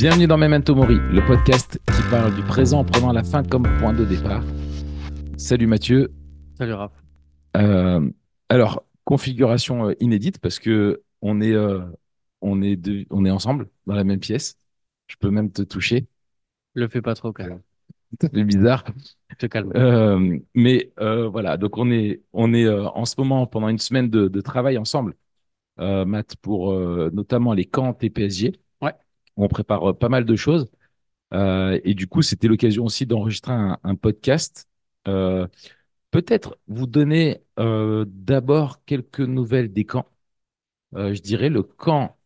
Bienvenue dans Memento Mori, le podcast qui parle du présent en prenant la fin comme point de départ. Salut Mathieu. Salut Raph. Euh, alors, configuration euh, inédite parce que on est, euh, on, est de- on est ensemble dans la même pièce. Je peux même te toucher. Le fais pas trop calme. Ça fait bizarre. Te calme. Euh, mais voilà, donc on est, on est en ce moment pendant une semaine de, de travail ensemble, Matt, pour notamment les camps TPSG. On prépare euh, pas mal de choses. Euh, et du coup, c'était l'occasion aussi d'enregistrer un, podcast. Euh, Peut-être vous donner d'abord quelques nouvelles des camps. Je dirais le camp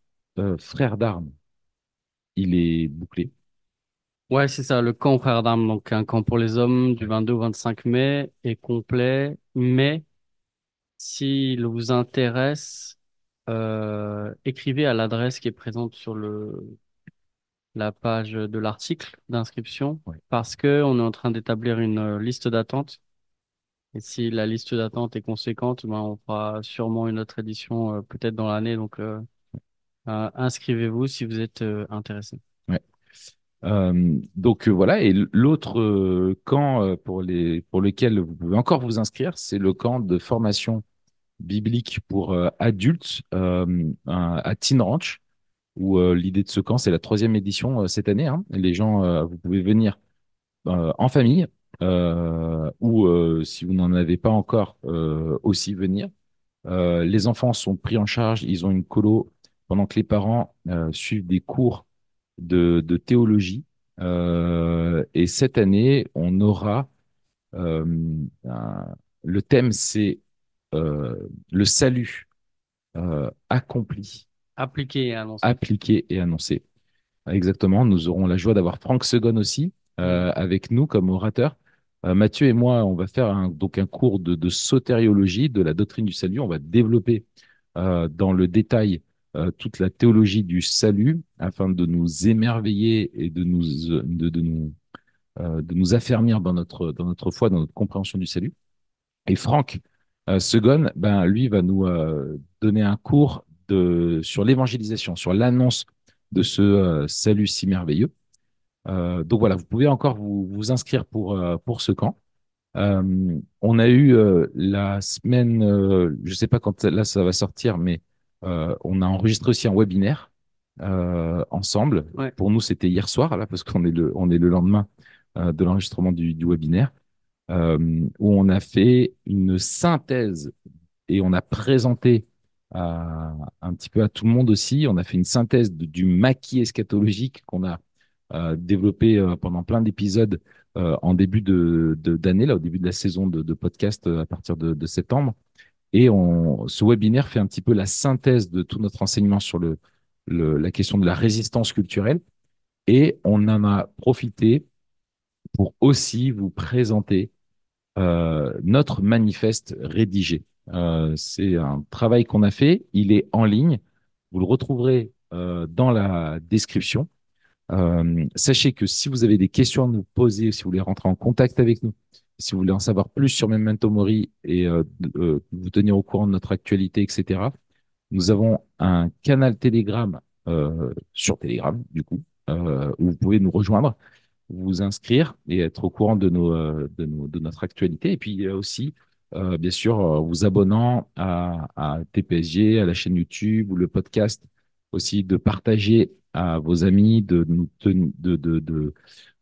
Frères d'Armes, il est bouclé. Ouais, c'est ça, le camp Frères d'Armes, donc un camp pour les hommes du 22 au 25 mai est complet, mais s'il vous intéresse, écrivez à l'adresse qui est présente sur le la page de l'article d'inscription, Ouais. parce que on est en train d'établir une euh, liste d'attente. Et si la liste d'attente est conséquente, ben on fera sûrement une autre édition euh, peut-être dans l'année. Donc euh, euh, inscrivez-vous si vous êtes intéressé. Donc voilà, et l'autre camp pour les pour lequel vous pouvez encore vous inscrire, c'est le camp de formation biblique pour adultes à à Teen Ranch, où euh, l'idée de ce camp, c'est la troisième édition euh, cette année. hein. Les gens, euh, vous pouvez venir en famille ou si vous n'en avez pas encore, aussi venir. Les enfants sont pris en charge, ils ont une colo pendant que les parents suivent des cours de, théologie. Et cette année, on aura le thème, c'est le salut accompli, Appliqué et annoncé. appliqué et annoncé. Exactement. Nous aurons la joie d'avoir Franck Segon aussi euh, avec nous comme orateur. Euh, Mathieu et moi, on va faire un, donc un cours de, de sotériologie, de la doctrine du salut. On va développer euh, dans le détail toute la théologie du salut afin de nous émerveiller et de nous, de, de nous, de nous affermir dans notre, dans notre foi, dans notre compréhension du salut. Et Franck Segon, ben, lui, va nous donner un cours de, sur l'évangélisation, sur l'annonce de ce euh, salut si merveilleux. Euh, donc voilà, vous pouvez encore vous, vous inscrire pour, euh, pour ce camp. On a eu la semaine, je sais pas quand là ça va sortir, mais on a enregistré aussi un webinaire ensemble. Ouais. Pour nous, c'était hier soir là parce qu'on est le, on est le lendemain de l'enregistrement du, du webinaire où on a fait une synthèse et on a présenté à- un petit peu à tout le monde aussi. On a fait une synthèse du maquis eschatologique qu'on a euh, développé euh, pendant plein d'épisodes euh, en début d'année, là, au début de la saison de, podcast à partir de, septembre. Et on, ce webinaire fait un petit peu la synthèse de tout notre enseignement sur la question de la résistance culturelle. Et on en a profité pour aussi vous présenter notre manifeste rédigé. Euh, c'est un travail qu'on a fait, il est en ligne, vous le retrouverez euh, dans la description. Euh, sachez que si vous avez des questions à nous poser, si vous voulez rentrer en contact avec nous, si vous voulez en savoir plus sur Memento Mori et vous tenir au courant de notre actualité, etc., nous avons un canal Telegram sur Telegram, du coup, où vous pouvez nous rejoindre vous inscrire et être au courant de, de, notre actualité. Et puis aussi, euh, bien sûr, euh, vous abonnant à, TPSG, à la chaîne YouTube ou le podcast, aussi de partager à vos amis, de de, de,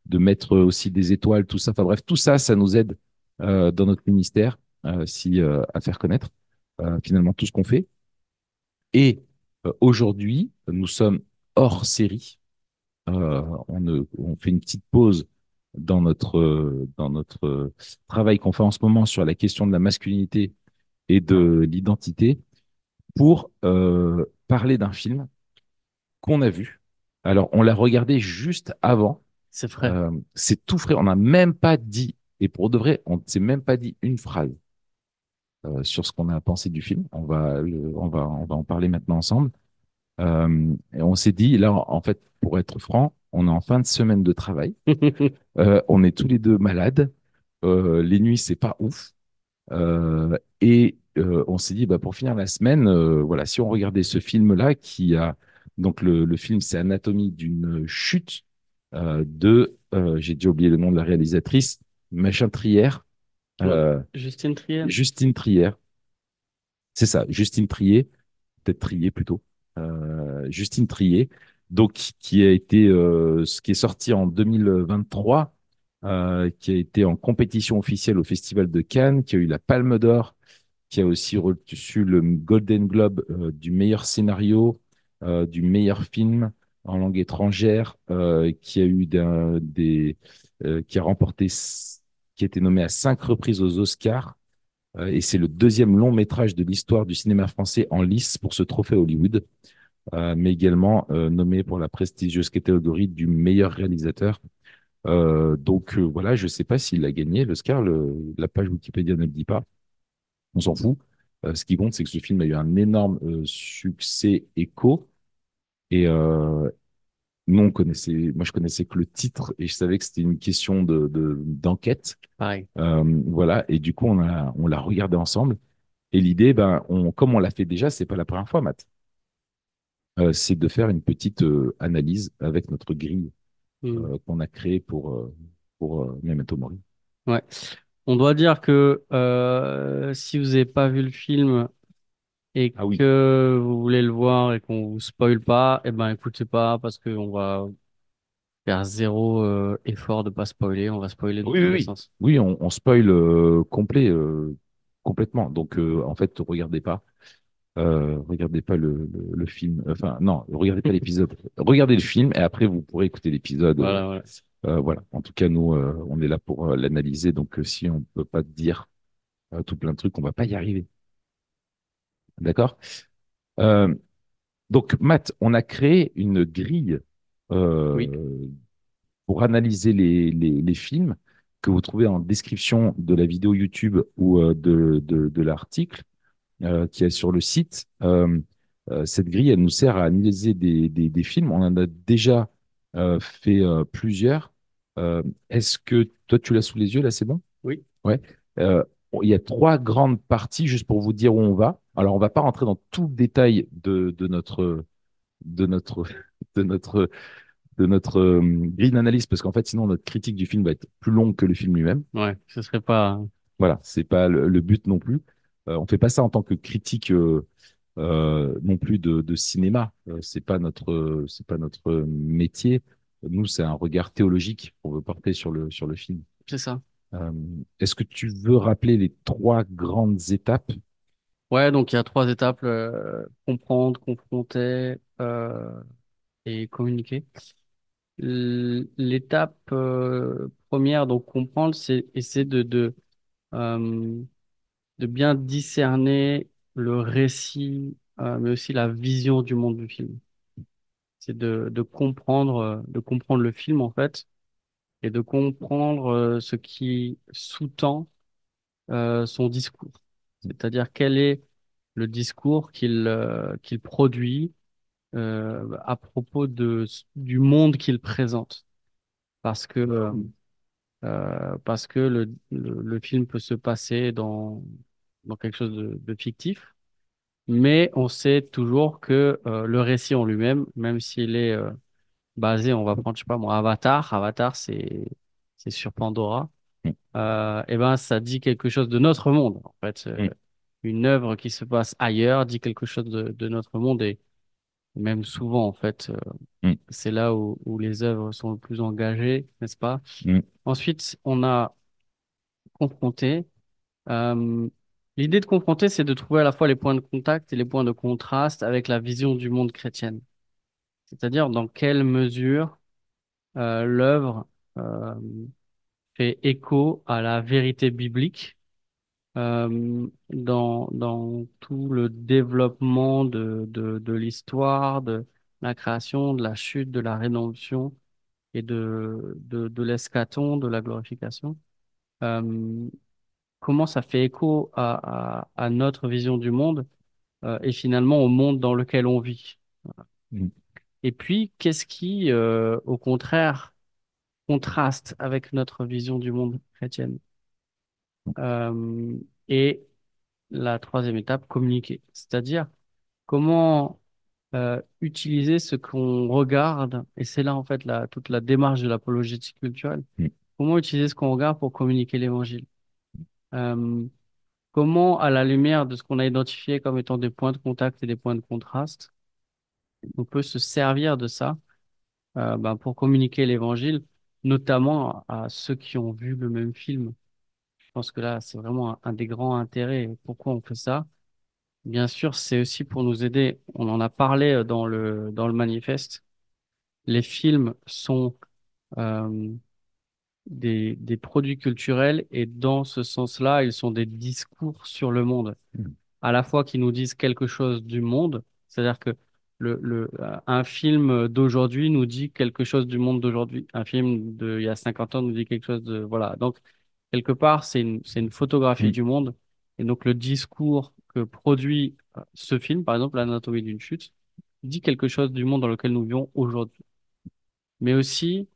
de, mettre aussi des étoiles, tout ça. Enfin bref, tout ça, ça nous aide euh, dans notre ministère si, à faire connaître finalement tout ce qu'on fait. Et aujourd'hui, nous sommes hors série. On fait une petite pause dans notre, dans notre travail qu'on fait en ce moment sur la question de la masculinité et de l'identité pour euh, parler d'un film qu'on a vu. Alors, on l'a regardé juste avant. C'est frais. Euh, c'est tout frais. On n'a même pas dit, et pour de vrai, on ne s'est même pas dit une phrase euh, sur ce qu'on a pensé du film. On va, le- on va, on va en parler maintenant ensemble. Euh, et on s'est dit, là, en fait, pour être franc, on est en fin de semaine de travail. Euh, on est tous les deux malades. Euh, les nuits, c'est pas ouf. Euh, et on s'est dit, bah, pour finir la semaine, voilà, si on regardait ce film-là qui a Donc le, le film, c'est Anatomie d'une chute de, j'ai déjà oublié le nom de la réalisatrice, Machin Trier, Ouais. Justine Trier. Justine Trier. C'est ça, Justine Trier, peut-être Trier plutôt. Justine Trier, donc qui a été, euh, ce qui est sorti en 2023, euh, qui a été en compétition officielle au Festival de Cannes, qui a eu la Palme d'Or, qui a aussi reçu le Golden Globe euh, du meilleur scénario, euh, du meilleur film en langue étrangère, euh, qui a eu des, qui a remporté, qui a été nommé à cinq reprises aux Oscars. Et c'est le deuxième long métrage de l'histoire du cinéma français en lice pour ce trophée Hollywood, mais également euh, nommé pour la prestigieuse catégorie du meilleur réalisateur. Euh, donc euh, voilà, je ne sais pas s'il a gagné l'Oscar, la page Wikipédia ne le dit pas, on s'en fout. Euh, ce qui compte, c'est que ce film a eu un énorme euh, succès écho. Et euh, nous, on connaissait, moi, je connaissais que le titre et je savais que c'était une question de, de- d'enquête. Pareil. Euh, voilà. Et du coup, on a, on l'a regardé ensemble. Et l'idée, ben, on, comme on l'a fait déjà, c'est pas la première fois, Matt. Euh, c'est de faire une petite euh, analyse avec notre grille Mm. euh, qu'on a créée pour, pour Memento Mori. Ouais. On doit dire que euh, si vous n'avez pas vu le film et Ah oui. que vous voulez le voir et qu'on vous spoile pas, eh ben écoutez pas parce qu'on va faire zéro euh, effort de pas spoiler. On va spoiler dans Oui, tous oui, sens. Oui, on, on spoil euh, complet, complètement. Donc, en fait, regardez pas. Euh, regardez pas le, le, le film. Enfin, non, regardez pas l'épisode. Regardez le film et après, vous pourrez écouter l'épisode. Euh, Voilà, voilà. euh, voilà. En tout cas, nous, euh, on est là pour l'analyser. Donc, si on peut pas dire tout plein de trucs, on va pas y arriver. D'accord? Euh, donc, Matt, on a créé une grille euh, Oui. pour analyser les, les, les films que vous trouvez en description de la vidéo YouTube ou de, de, de l'article euh, qui est sur le site. Euh, euh, cette grille, elle nous sert à analyser des, des, des films. On en a déjà fait plusieurs. Est-ce que toi, tu l'as sous les yeux, là, c'est bon? Oui. Ouais. Il y a trois grandes parties, juste pour vous dire où on va. Alors, on va pas rentrer dans tout le détail de, de notre, de notre, de notre, de notre euh, grille d'analyse, parce qu'en fait, sinon, notre critique du film va être plus longue que le film lui-même. Ouais, ce serait pas. Voilà, c'est pas le, le but non plus. Euh, on fait pas ça en tant que critique euh, euh, non plus de, de cinéma. Euh, c'est pas notre, c'est pas notre métier. Nous, c'est un regard théologique qu'on veut porter sur le sur le film. C'est ça. Est-ce que tu veux rappeler les trois grandes étapes? Ouais, donc il y a trois étapes comprendre, confronter et communiquer. L'étape première, donc comprendre, c'est essayer de, de, euh, de bien discerner le récit, euh, mais aussi la vision du monde du film. C'est de, de comprendre, euh, de comprendre le film en fait, et de comprendre euh, ce qui sous-tend son discours. C'est-à-dire quel est le discours qu'il qu'il produit à propos de, du monde qu'il présente. Parce que euh, parce que le, le, le film peut se passer dans, dans quelque chose de, de fictif, mais on sait toujours que euh, le récit en lui-même, même s'il est euh, basé, on va prendre, je sais pas moi, Avatar, Avatar, c'est c'est sur Pandora, Mm, et ben ça dit quelque chose de notre monde. En fait, mm, une œuvre qui se passe ailleurs dit quelque chose de, de notre monde et même souvent en fait, euh, mm, c'est là où, où les œuvres sont le plus engagées, n'est-ce pas? mm, Ensuite, on a confronté. Euh, l'idée de confronter, c'est de trouver à la fois les points de contact et les points de contraste avec la vision du monde chrétienne. C'est-à-dire dans quelle mesure euh, l'œuvre fait écho à la vérité biblique euh, dans, dans tout le développement de, de, de l'histoire, de la création, de la chute, de la rédemption et de, de, de l'eschaton, de la glorification. Euh, comment ça fait écho à, à, à notre vision du monde euh, et finalement au monde dans lequel on vit? mm, Et puis, qu'est-ce qui, au contraire, contraste avec notre vision du monde chrétienne? Euh, et la troisième étape, communiquer. C'est-à-dire, comment euh, utiliser ce qu'on regarde, et c'est là en fait la, toute la démarche de l'apologétique culturelle. Mm. Comment utiliser ce qu'on regarde pour communiquer l'évangile? Euh, comment, à la lumière de ce qu'on a identifié comme étant des points de contact et des points de contraste, on peut se servir de ça euh, ben, pour communiquer l'évangile, notamment à ceux qui ont vu le même film? Je pense que là, c'est vraiment un, un des grands intérêts. Pourquoi on fait ça? Bien sûr, c'est aussi pour nous aider. On en a parlé euh, dans le, dans le manifeste. Les films sont euh, des, des produits culturels et dans ce sens-là, ils sont des discours sur le monde. Mm. À la fois qui nous disent quelque chose du monde, c'est-à-dire que le, le, euh, un film d'aujourd'hui nous dit quelque chose du monde d'aujourd'hui. Un film de il y a 50 ans nous dit quelque chose de, voilà. Donc, quelque part, c'est une, c'est une photographie Mm. du monde. Et donc, le discours que produit euh, ce film, par exemple, L'anatomie d'une chute, dit quelque chose du monde dans lequel nous vivons aujourd'hui. Mais aussi,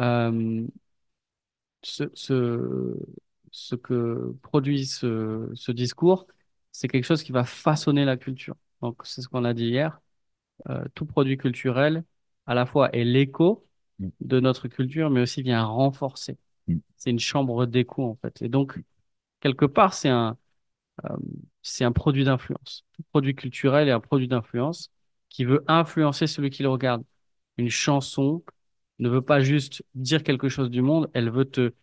euh, ce, ce, ce que produit ce, ce discours, c'est quelque chose qui va façonner la culture. Donc, c'est ce qu'on a dit hier. Euh, tout produit culturel, à la fois est l'écho Mm. de notre culture, mais aussi vient renforcer. C'est une chambre d'écho, en fait. Et donc, quelque part, c'est un, euh, c'est un produit d'influence. Tout produit culturel est un produit d'influence qui veut influencer celui qui le regarde. Une chanson ne veut pas juste dire quelque chose du monde, elle veut te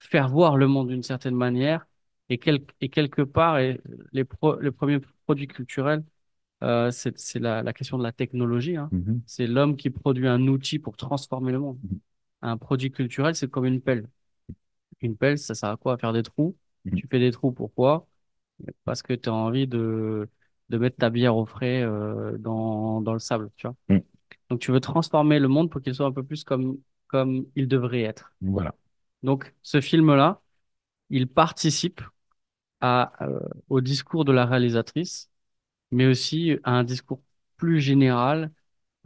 faire voir le monde d'une certaine manière. Et, quel- et quelque part, et les, pro- les premiers produits culturels, euh, c'est la, la question de la technologie. hein. Mhm. C'est l'homme qui produit un outil pour transformer le monde. Mhm. Un produit culturel, c'est comme une pelle. Une pelle, ça sert à quoi? À faire des trous. Mhm. Tu fais des trous, pourquoi? Parce que tu as envie de, de mettre ta bière au frais euh, dans, dans le sable, tu vois. Mm. Donc tu veux transformer le monde pour qu'il soit un peu plus comme, comme il devrait être. Voilà. Donc ce film-là, il participe à, euh, au discours de la réalisatrice, mais aussi à un discours plus général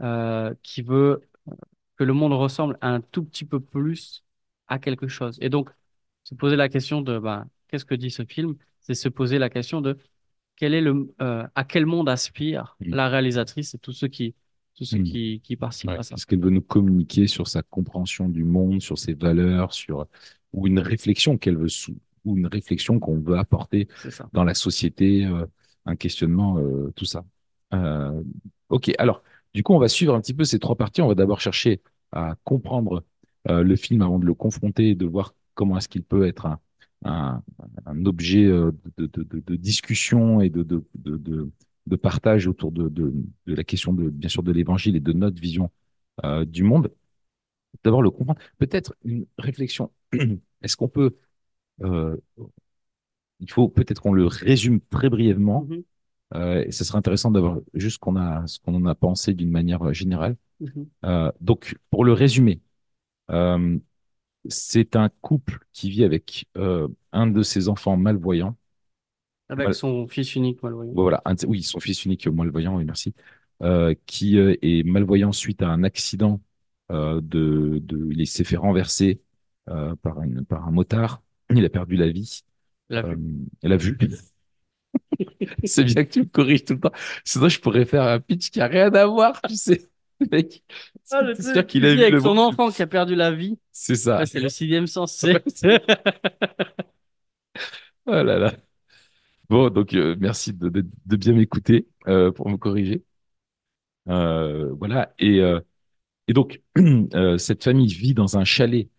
euh, qui veut que le monde ressemble un tout petit peu plus à quelque chose. Et donc, se poser la question de ben, qu'est-ce que dit ce film? C'est se poser la question de quel est le, euh, à quel monde aspire Mm. la réalisatrice et tous ceux qui, tous ceux Mm. qui, qui participent Ouais. à ça. Est-ce qu'elle veut nous communiquer sur sa compréhension du monde, sur ses valeurs, sur ou une réflexion qu'elle veut ou une réflexion qu'on veut apporter dans la société, euh, un questionnement, euh, tout ça. Ok, alors du coup, on va suivre un petit peu ces trois parties. On va d'abord chercher à comprendre euh, le film avant de le confronter et de voir comment est-ce qu'il peut être un, objet euh, de, discussion et de, partage autour de, la question de bien sûr de l'évangile et de notre vision euh, du monde. D'abord le comprendre. Peut-être une réflexion. Est-ce qu'on peut il faut peut-être qu'on le résume très brièvement. Mhm. Euh, et ce serait intéressant d'avoir juste ce qu'on a, ce qu'on en a pensé d'une manière générale. Mhm. Euh, donc, pour le résumer, euh, c'est un couple qui vit avec euh, un de ses enfants malvoyants. Avec Voilà. son fils unique, malvoyant. Voilà, un oui, son fils unique malvoyant, oui, merci, qui est malvoyant suite à un accident. De, de, il s'est fait renverser par, une, par un motard. Il a perdu la vie. La vue. elle a vu. C'est bien que tu me corriges tout le temps. Sinon, je pourrais faire un pitch qui a rien à voir, tu sais. Mec, Ah, le c'est truc sûr qu'il qui a vu avec le son bon- enfant qui a perdu la vie. C'est ça. Ouais, c'est le sixième sens. C'est- Oh là là. Bon, donc euh, merci de, de, de bien m'écouter euh, pour me corriger. Euh, voilà. Et, et donc, cette famille vit dans un chalet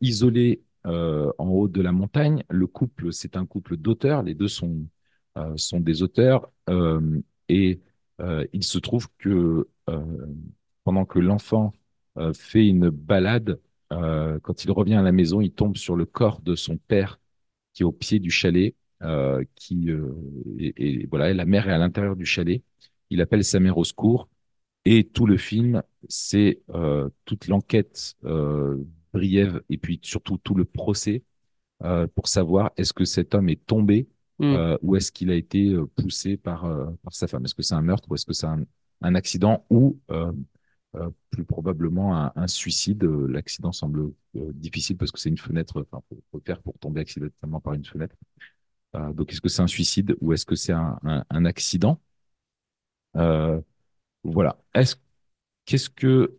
isolé en haut de la montagne. Le couple, c'est un couple d'auteurs. Les deux sont, sont des auteurs. Euh, et euh, il se trouve que euh, pendant que l'enfant euh, fait une balade, euh, quand il revient à la maison, il tombe sur le corps de son père qui est au pied du chalet, euh, euh, et, voilà, la mère est à l'intérieur du chalet. Il appelle sa mère au secours et tout le film, c'est euh, toute l'enquête euh, briève et puis surtout tout le procès euh, pour savoir est-ce que cet homme est tombé Hmm. euh, ou est-ce qu'il a été euh, poussé par euh, par sa femme? Est-ce que c'est un meurtre ou est-ce que c'est un, un accident ou euh, euh, plus probablement un, un suicide? Euh, L'accident semble difficile parce que c'est une fenêtre, enfin, faut, faut faire pour tomber accidentellement par une fenêtre. Donc, est-ce que c'est un suicide ou est-ce que c'est un, un, accident? Voilà. Est-ce qu'est-ce que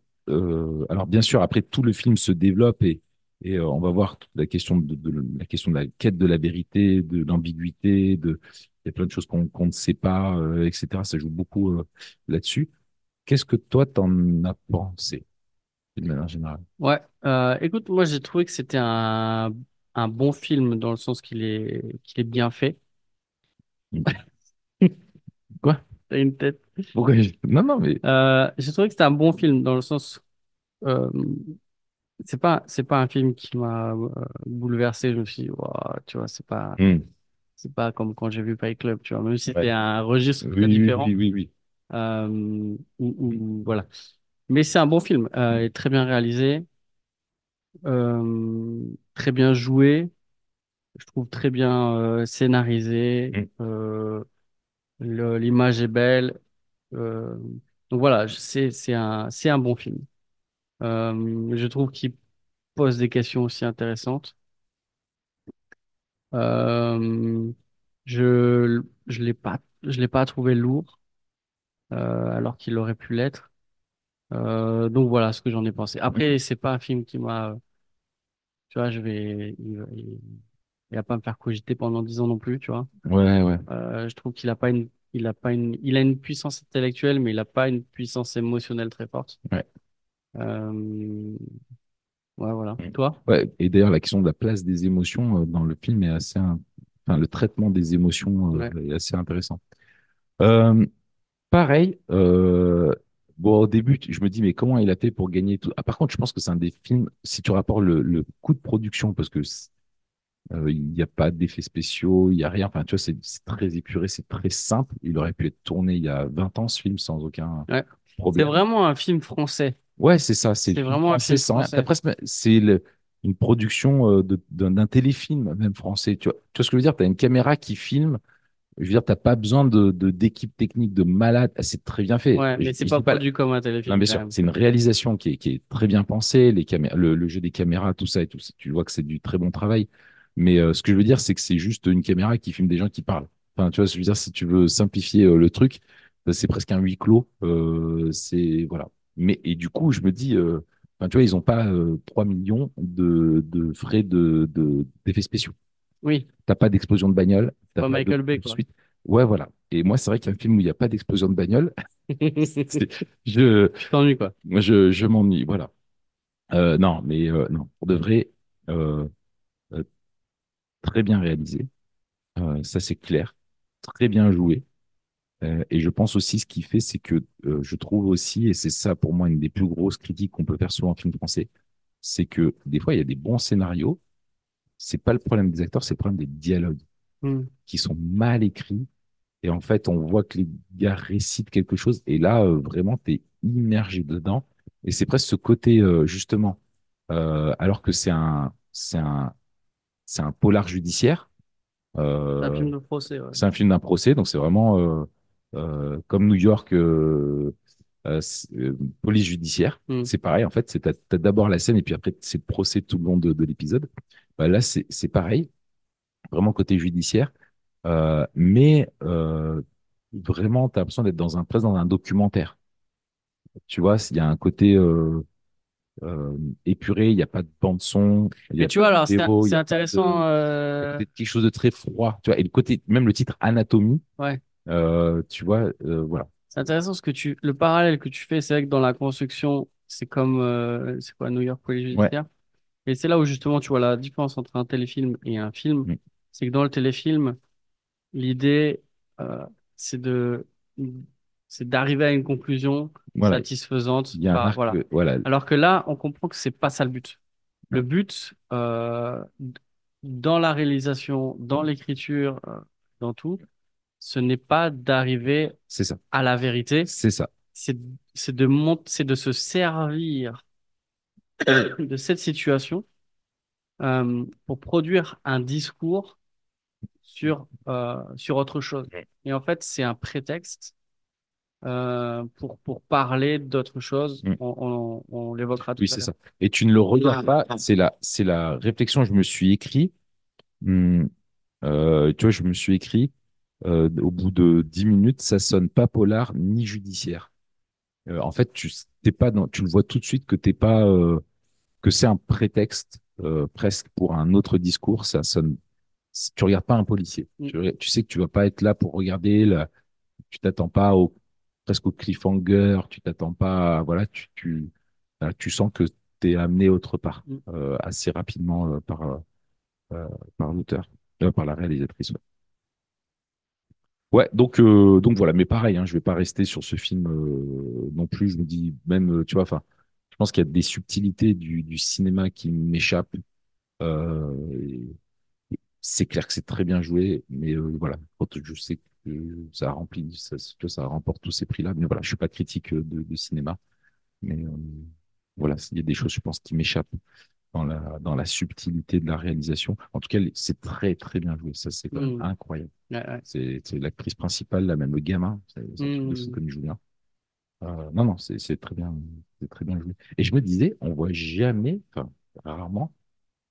alors bien sûr après tout le film se développe et et euh, on va voir toute la question de, de- la question de la quête de la vérité, de l'ambiguïté, de il y a plein de choses qu'on ne sait pas, euh, etc. Ça joue beaucoup euh, là-dessus. Qu'est-ce que toi t'en as pensé de manière générale? Ouais, euh, écoute, moi j'ai trouvé que c'était un, un bon film dans le sens qu'il est, qu'il est bien fait. Quoi? T'as une tête? Pourquoi? Non non mais j'ai trouvé que c'était un bon film dans le sens, c'est pas, c'est pas un film qui m'a euh, bouleversé. Je me suis dit, Ouah, tu vois, c'est pas, Hmm. c'est pas comme quand j'ai vu Fight Club, tu vois, même si c'était Ouais. un registre Oui très oui différent. oui oui oui. Euh, ou, ou- voilà. Mais c'est un bon film, euh, et très bien réalisé, euh, très bien joué. je trouve très bien euh, scénarisé. Hmm. euh, le- l'image est belle. euh, donc voilà, je- c'est c'est un c'est un bon film. Euh, je trouve qu'il pose des questions aussi intéressantes. Euh, je je l'ai pas je l'ai pas trouvé lourd euh, alors qu'il aurait pu l'être. Euh, donc voilà ce que j'en ai pensé. Après, c'est pas un film qui m'a, tu vois, je vais, il, va il- il va pas me faire cogiter pendant dix ans non plus, tu vois. Ouais ouais. Euh, je trouve qu'il a pas une, il a pas une, il a une puissance intellectuelle, mais il a pas une puissance émotionnelle très forte. Ouais. Euh, ouais, voilà. Mm. Toi? Ouais, et d'ailleurs, la question de la place des émotions euh, dans le film est assez, in- enfin, le traitement des émotions Ouais. euh, est assez intéressant. Euh, pareil, euh, bon, au début, je me dis, mais comment il a fait pour gagner tout? Ah, par contre, je pense que c'est un des films, si tu rapportes le, le coût de production, parce que c'est- euh, il n'y a pas d'effets spéciaux, il n'y a rien, enfin, tu vois, c'est très épuré, c'est très simple. Il aurait pu être tourné il y a 20 ans, ce film, sans aucun Ouais. C'est problème. vraiment un film français. Ouais, c'est ça, c'est vraiment. T'as presque- c'est une production euh, d'un téléfilm, même français. Tu vois, tu vois ce que je veux dire? Tu as une caméra qui filme. Je veux dire, t'as pas besoin de, d'équipe technique, de malade. Ah, C'est très bien fait. Ouais, mais c'est pas dis pas, produit comme un non, téléfilm bien quand sûr, c'est une réalisation qui est, qui est très bien pensée. Les caméras, le, le jeu des caméras, tout ça et tout ça. Tu vois que c'est du très bon travail. Mais euh, ce que je veux dire, c'est que c'est juste une caméra qui filme des gens qui parlent. Enfin, tu vois, je veux dire, si tu veux simplifier euh, le truc, c'est presque un huis clos. Euh, c'est voilà. Mais et du coup, je me dis, euh, tu vois, ils ont pas euh, 3 millions de, de frais de, de, d'effets spéciaux. Oui, T'as pas d'explosion de bagnole, t'as pas Michael Bay, quoi. poursuite. Ouais, voilà. Et moi, c'est vrai qu'un film où il n'y a pas d'explosion de bagnole, je, Tu t'ennuies, quoi. moi, je, je m'ennuie. Voilà. Euh, non, mais euh, non, pour de vrai, euh, euh, très bien réalisé. Euh, ça, c'est clair. Très bien joué. Euh, et je pense aussi, ce qui fait, c'est que euh, je trouve aussi, et c'est ça pour moi une des plus grosses critiques qu'on peut faire sur un film français, c'est que des fois, il y a des bons scénarios. C'est pas le problème des acteurs, c'est le problème des dialogues Hmm. qui sont mal écrits Et en fait, on voit que les gars récitent quelque chose. Et là, euh, vraiment, tu es immergé dedans. Et c'est presque ce côté, euh, justement, alors que c'est un, c'est un, c'est un polar judiciaire. C'est un film de procès, ouais. c'est un film d'un procès. Donc, c'est vraiment comme New York, euh, euh, euh, police judiciaire. Hmm. C'est pareil, en fait. C'est, d'abord la scène et puis après, c'est le procès tout le long de, de l'épisode. Bah, là, c'est, pareil. Vraiment côté judiciaire. Euh, mais euh, vraiment, tu as l'impression d'être dans un, presque dans un documentaire. Tu vois, il y a un côté euh, euh, épuré, il n'y a pas de bande son, il y Mais tu vois, alors, c'est intéressant. de, euh, quelque chose de très froid. Tu vois, et le côté, même le titre Anatomie, Ouais. Euh, tu vois, euh, voilà. C'est intéressant ce que tu, le parallèle que tu fais, c'est vrai que dans la construction, c'est comme, euh, c'est quoi, New York Police Ouais. Et c'est là où justement tu vois la différence entre un téléfilm et un film. Mm. C'est que dans le téléfilm, l'idée, c'est de, c'est d'arriver à une conclusion Voilà. satisfaisante. Par- voilà. voilà. Alors que là, on comprend que c'est pas ça le but. Le but, euh, dans la réalisation, dans l'écriture, euh, dans tout, ce n'est pas d'arriver C'est ça. à la vérité, C'est ça. c'est c'est de mont- c'est de se servir de cette situation euh, pour produire un discours sur euh, sur autre chose. Et en fait, c'est un prétexte euh, pour pour parler d'autre chose. Mm. On, on, on l'évoquera tout Oui, à c'est l'heure. ça. Et tu ne le regardes pas, c'est la, c'est la réflexion que je me suis écrit. Hum, euh, tu vois, je me suis écrit. Euh, au bout de 10 minutes, ça sonne pas polar ni judiciaire. Euh, en fait, tu t'es pas dans, tu le vois tout de suite que t'es pas euh, que c'est un prétexte presque pour un autre discours. Ça sonne. Tu regardes pas un policier. Mm. Tu, tu sais que tu vas pas être là pour regarder. La, tu t'attends pas au presque au cliffhanger. Tu t'attends pas. Voilà, tu tu voilà, tu sens que t'es amené autre part Mm. assez rapidement par par l'auteur, par la réalisatrice. ouais. Ouais, donc euh, donc voilà, mais pareil, hein, je vais pas rester sur ce film euh, non plus. Je me dis même, euh, tu vois, enfin, je pense qu'il y a des subtilités du, du cinéma qui m'échappent. Euh, c'est clair que c'est très bien joué, mais euh, voilà, je sais que ça remplit, ça, ça remporte tous ces prix-là. Mais voilà, je suis pas critique euh, de, de cinéma, mais euh, voilà, il y a des choses, je pense, qui m'échappent dans la dans la subtilité de la réalisation. En tout cas, c'est très très bien joué. Ça, c'est Mm. incroyable. Ouais, ouais. C'est l'actrice principale, là, même le gamin, c'est c'est un truc de fou Mm. comme il joue bien. Euh, non, non, c'est très bien, c'est très bien joué. Et je me disais, on voit jamais, enfin, rarement,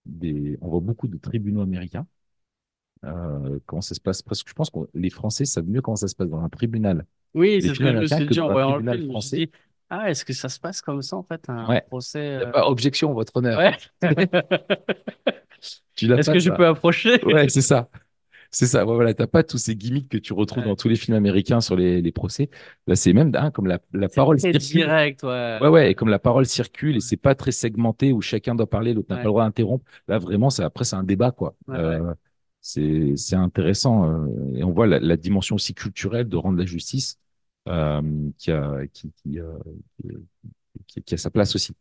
des, on voit beaucoup de tribunaux américains. Euh, comment ça se passe? Parce que je pense que les Français savent mieux comment ça se passe dans un tribunal, Oui, c'est ce que je me suis dit en voyant le film. Français. Ah, est-ce que ça se passe comme ça, en fait, un Ouais, procès euh, pas objection, votre honneur. Ouais. Est-ce que je ça. peux approcher? Ouais, c'est ça. C'est ça, voilà, t'as pas tous ces gimmicks que tu retrouves Ouais. dans tous les films américains sur les, les procès. Là, c'est même hein, comme la, la parole C'est circule. direct, ouais. Ouais, ouais, et comme la parole circule et c'est pas très segmenté où chacun doit parler, l'autre n'a pas le droit d'interrompre. Là, vraiment, c'est après, c'est un débat, quoi. Euh, c'est, c'est intéressant. euh, et on voit la, la dimension aussi culturelle de rendre la justice qui a, qui, qui, euh, qui, qui a sa place aussi.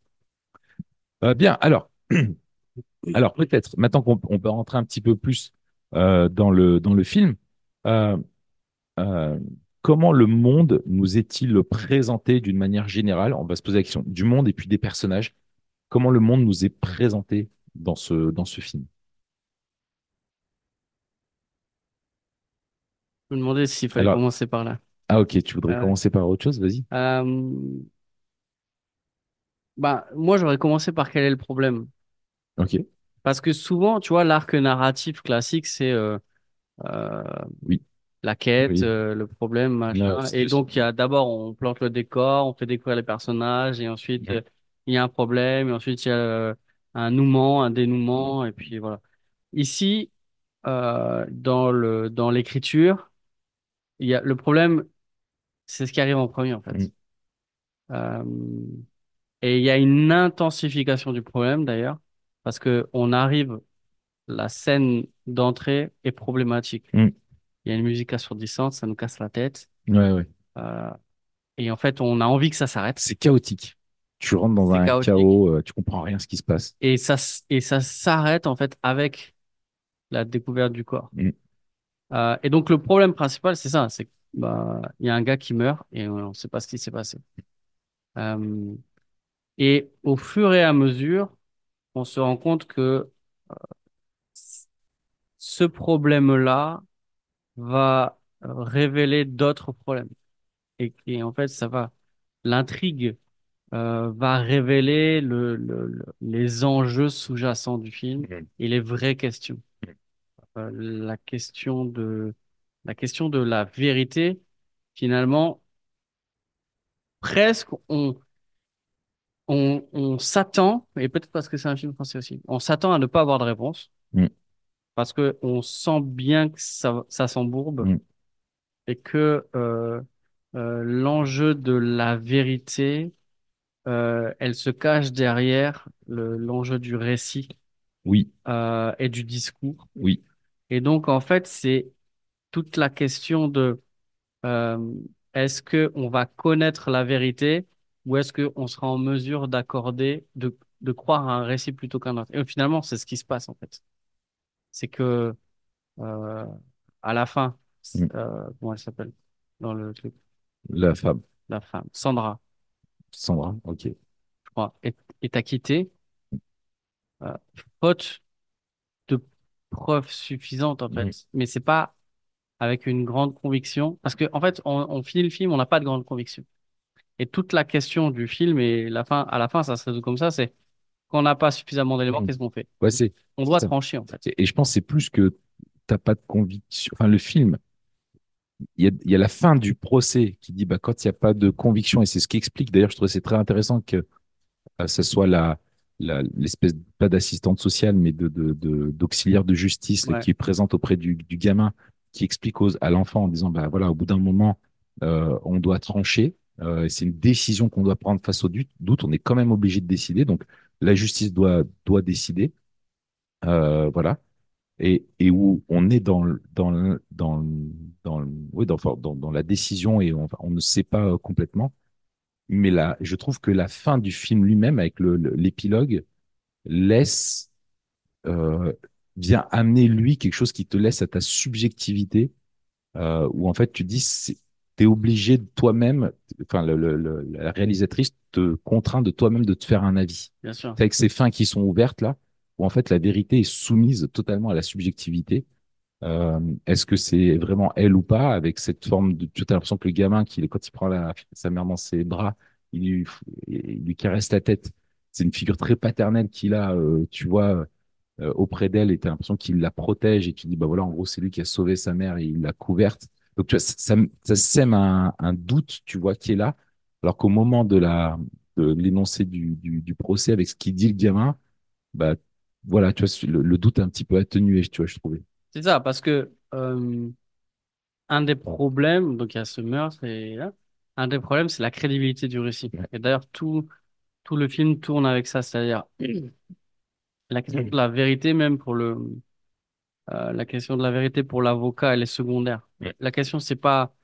Euh, bien, alors, alors peut-être, maintenant qu'on on peut rentrer un petit peu plus euh, dans le, dans le film, euh, euh, comment le monde nous est-il présenté d'une manière générale? On va se poser la question du monde et puis des personnages. Comment le monde nous est présenté dans ce, dans ce film? Je me demandais s'il fallait Alors, commencer par là. Ah ok, tu voudrais ouais. commencer par autre chose? Vas-y. Euh, bah, moi, j'aurais commencé par quel est le problème? Ok. Parce que souvent, tu vois, l'arc narratif classique, c'est euh, euh, Oui. la quête, Oui. euh, le problème, machin. Et donc, il y a d'abord, on plante le décor, on fait découvrir les personnages, et ensuite, euh, il y a un problème, et ensuite, il y a euh, un nouement, un dénouement, et puis voilà. Ici, euh, dans le, dans l'écriture, il y a le problème, c'est ce qui arrive en premier, en fait. Euh, et il y a une intensification du problème, d'ailleurs, parce que on arrive, la scène d'entrée est problématique. Mhm. Il y a une musique assourdissante, ça nous casse la tête. Ouais, ouais. Euh, et en fait, on a envie que ça s'arrête. C'est chaotique. Tu rentres dans un chaotique. chaos, euh, tu comprends rien ce qui se passe. Et ça, et ça s'arrête, en fait, avec la découverte du corps. Euh, et donc, le problème principal, c'est ça, c'est bah, il y a un gars qui meurt et on ne sait pas ce qui s'est passé. Euh, et au fur et à mesure, on se rend compte que ce problème-là va révéler d'autres problèmes. Et, et en fait, ça va, l'intrigue euh, va révéler le, le- le- les enjeux sous-jacents du film Mhm. et les vraies questions. Euh, la question de, la question de la vérité, finalement, presque on, on, on s'attend, et peut-être parce que c'est un film français aussi, on s'attend à ne pas avoir de réponse Mhm. parce que on sent bien que ça, ça s'embourbe Mhm. et que euh, euh, l'enjeu de la vérité, euh, elle se cache derrière le, l'enjeu du récit Oui, et du discours. oui. Et donc, en fait, c'est toute la question de euh, est-ce que on va connaître la vérité ou est-ce que on sera en mesure d'accorder, de, de croire à un récit plutôt qu'un autre? Et finalement, c'est ce qui se passe en fait. C'est que euh, à la fin, Mhm. euh, comment elle s'appelle? Dans le truc, La femme, la femme, Sandra, Sandra, ok. je crois, est, est acquittée faute de preuves suffisantes en Mhm. fait. Mais c'est pas avec une grande conviction, parce que en fait, on, on finit le film, on n'a pas de grande conviction. Et toute la question du film et la fin, à la fin, ça se résout comme ça, c'est quand on n'a pas suffisamment d'éléments, Mhm. qu'est-ce qu'on fait? Ouais, On doit ça. trancher en fait. Et je pense que c'est plus que t'as pas de conviction. Enfin, le film il y a, il y a la fin du procès qui dit bah, quand il n'y a pas de conviction, et c'est ce qui explique, d'ailleurs, je trouve que c'est très intéressant que euh, ce soit la, la- l'espèce, pas d'assistante sociale, mais de, de, de- d'auxiliaire de justice Ouais, qui est présente auprès du, du gamin, qui explique aux- à l'enfant en disant bah, voilà, au bout d'un moment, euh, on doit trancher, euh, c'est une décision qu'on doit prendre face au doute, on est quand même obligé de décider, donc la justice doit, doit décider. Euh, voilà et, et où on est dans, dans, dans, dans, oui, dans, dans, dans la décision et on, ne sait pas complètement. Mais là, je trouve que la fin du film lui-même, avec le, le- l'épilogue, laisse, vient amener lui quelque chose qui te laisse à ta subjectivité, euh, où en fait tu dis, c'est- t'es obligé de toi-même, enfin, le, le- le- la réalisatrice te contraint de toi-même de te faire un avis. bien sûr. C'est avec ces fins qui sont ouvertes là, où en fait la vérité est soumise totalement à la subjectivité. Euh, est-ce que c'est vraiment elle ou pas avec cette forme de tu as l'impression que le gamin qui quand il prend la, sa mère dans ses bras il lui, il lui caresse la tête c'est une figure très paternelle qu'il a euh, tu vois euh, auprès d'elle et tu as l'impression qu'il la protège et tu dis bah voilà en gros c'est lui qui a sauvé sa mère et il l'a couverte. Donc tu vois ça, sème un, un doute tu vois qui est là. Alors qu'au moment de la de l'énoncé du, du, du procès avec ce qu'il dit le gamin bah voilà tu vois le, le doute est un petit peu atténué tu vois je trouvais. C'est ça, parce que euh, un des problèmes, donc il y a ce meurtre et là, un des problèmes, c'est la crédibilité du récit. Et d'ailleurs, tout, tout le film tourne avec ça, c'est-à-dire la question de la vérité, même pour le, euh, la question de la vérité pour l'avocat, elle est secondaire. Ouais. La question, c'est pas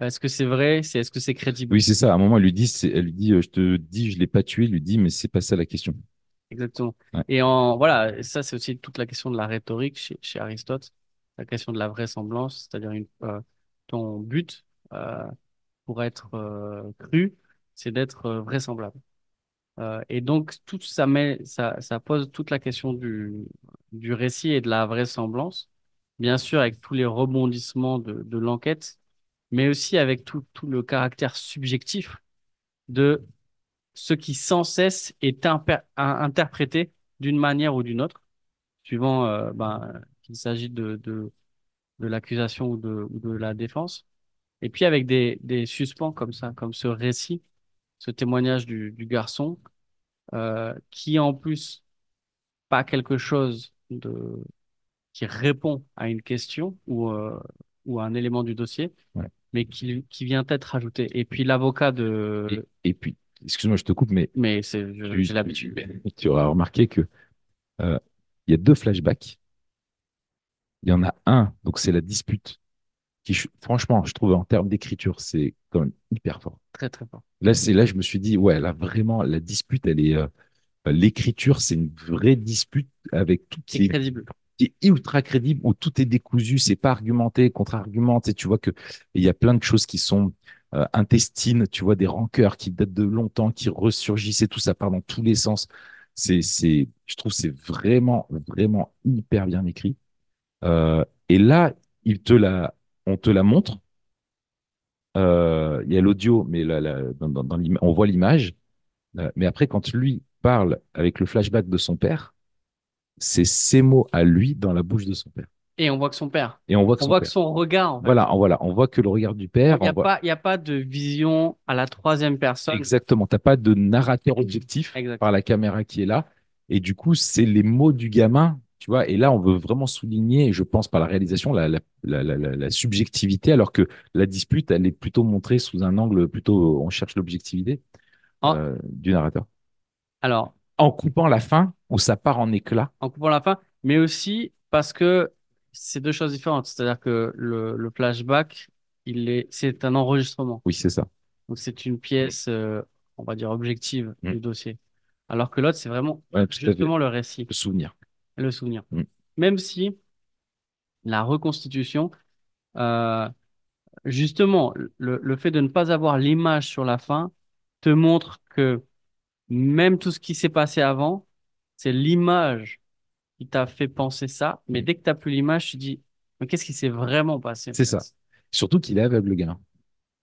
est-ce que c'est vrai, c'est est-ce que c'est crédible? Oui, c'est ça. À un moment, elle lui dit, elle lui dit, euh, je te dis, je l'ai pas tué. Il lui dit, mais c'est pas ça la question. Exactement. Ouais. Et en, voilà, ça, c'est aussi toute la question de la rhétorique chez, chez Aristote, la question de la vraisemblance, c'est-à-dire euh, ton but, pour être cru, c'est d'être vraisemblable. Euh, et donc, tout ça pose toute la question du, récit et de la vraisemblance, bien sûr avec tous les rebondissements de, l'enquête, mais aussi avec tout, le caractère subjectif de ce qui sans cesse est interprété d'une manière ou d'une autre, suivant euh, ben, qu'il s'agit de, l'accusation ou de, ou de la défense. Et puis avec des, des suspens comme ça, comme ce récit, ce témoignage du, du garçon, euh, qui en plus pas quelque chose de qui répond à une question ou euh, ou à un élément du dossier, Ouais. mais qui qui vient être ajouté. Et puis l'avocat de, et puis, excuse-moi, je te coupe, mais mais c'est j'ai l'habitude. tu auras remarqué que euh, il y a deux flashbacks. Il y en a un, donc c'est la dispute, qui, franchement, je trouve en termes d'écriture, c'est quand même hyper fort. Très très fort. Là, c'est là, je me suis dit, ouais, là, vraiment, la dispute, elle est, euh, l'écriture, c'est une vraie dispute avec tout qui est crédible. qui est ultra crédible, où tout est décousu, c'est pas argumenté, contre-argumenté. Tu vois que il y a plein de choses qui sont euh, intestines, tu vois, des rancœurs qui datent de longtemps, qui ressurgissent et tout ça part dans tous les sens. C'est, c'est, je trouve, c'est vraiment, vraiment hyper bien écrit. Euh, et là, il te la, on te la montre. Euh, il y a l'audio, mais la, la- dans, dans, dans l'ima- on voit l'image. Euh, mais après, quand lui parle avec le flashback de son père, c'est ses mots à lui dans la bouche de son père. Et on voit que son père. Et on voit que On son voit que père. son regard, en fait. Voilà, on, voilà, on voit que le regard du père. Il n'y a voit... pas, il y a pas de vision à la troisième personne. Exactement. T'as pas de narrateur objectif par la caméra qui est là. Et du coup, c'est les mots du gamin, tu vois. Et là, on veut vraiment souligner, je pense, par la réalisation, la, la, la, la, la- la subjectivité, alors que la dispute, elle est plutôt montrée sous un angle plutôt, on cherche l'objectivité En- euh, du narrateur. alors, En coupant la fin, où ça part en éclat. en coupant la fin, mais aussi parce que c'est deux choses différentes. C'est-à-dire que le, le flashback, il est, c'est un enregistrement. Oui, c'est ça. Donc, c'est une pièce, euh, on va dire, objective Mm. du dossier. Alors que l'autre, c'est vraiment Ouais, justement le récit, Le souvenir. Le souvenir. Mm. Même si la reconstitution, euh, justement, le, le fait de ne pas avoir l'image sur la fin te montre que même tout ce qui s'est passé avant, c'est l'image qui t'a fait penser ça. Mais dès que tu n'as plus l'image, tu dis, mais qu'est-ce qui s'est vraiment passé? C'est ça. Surtout qu'il est aveugle, le gamin.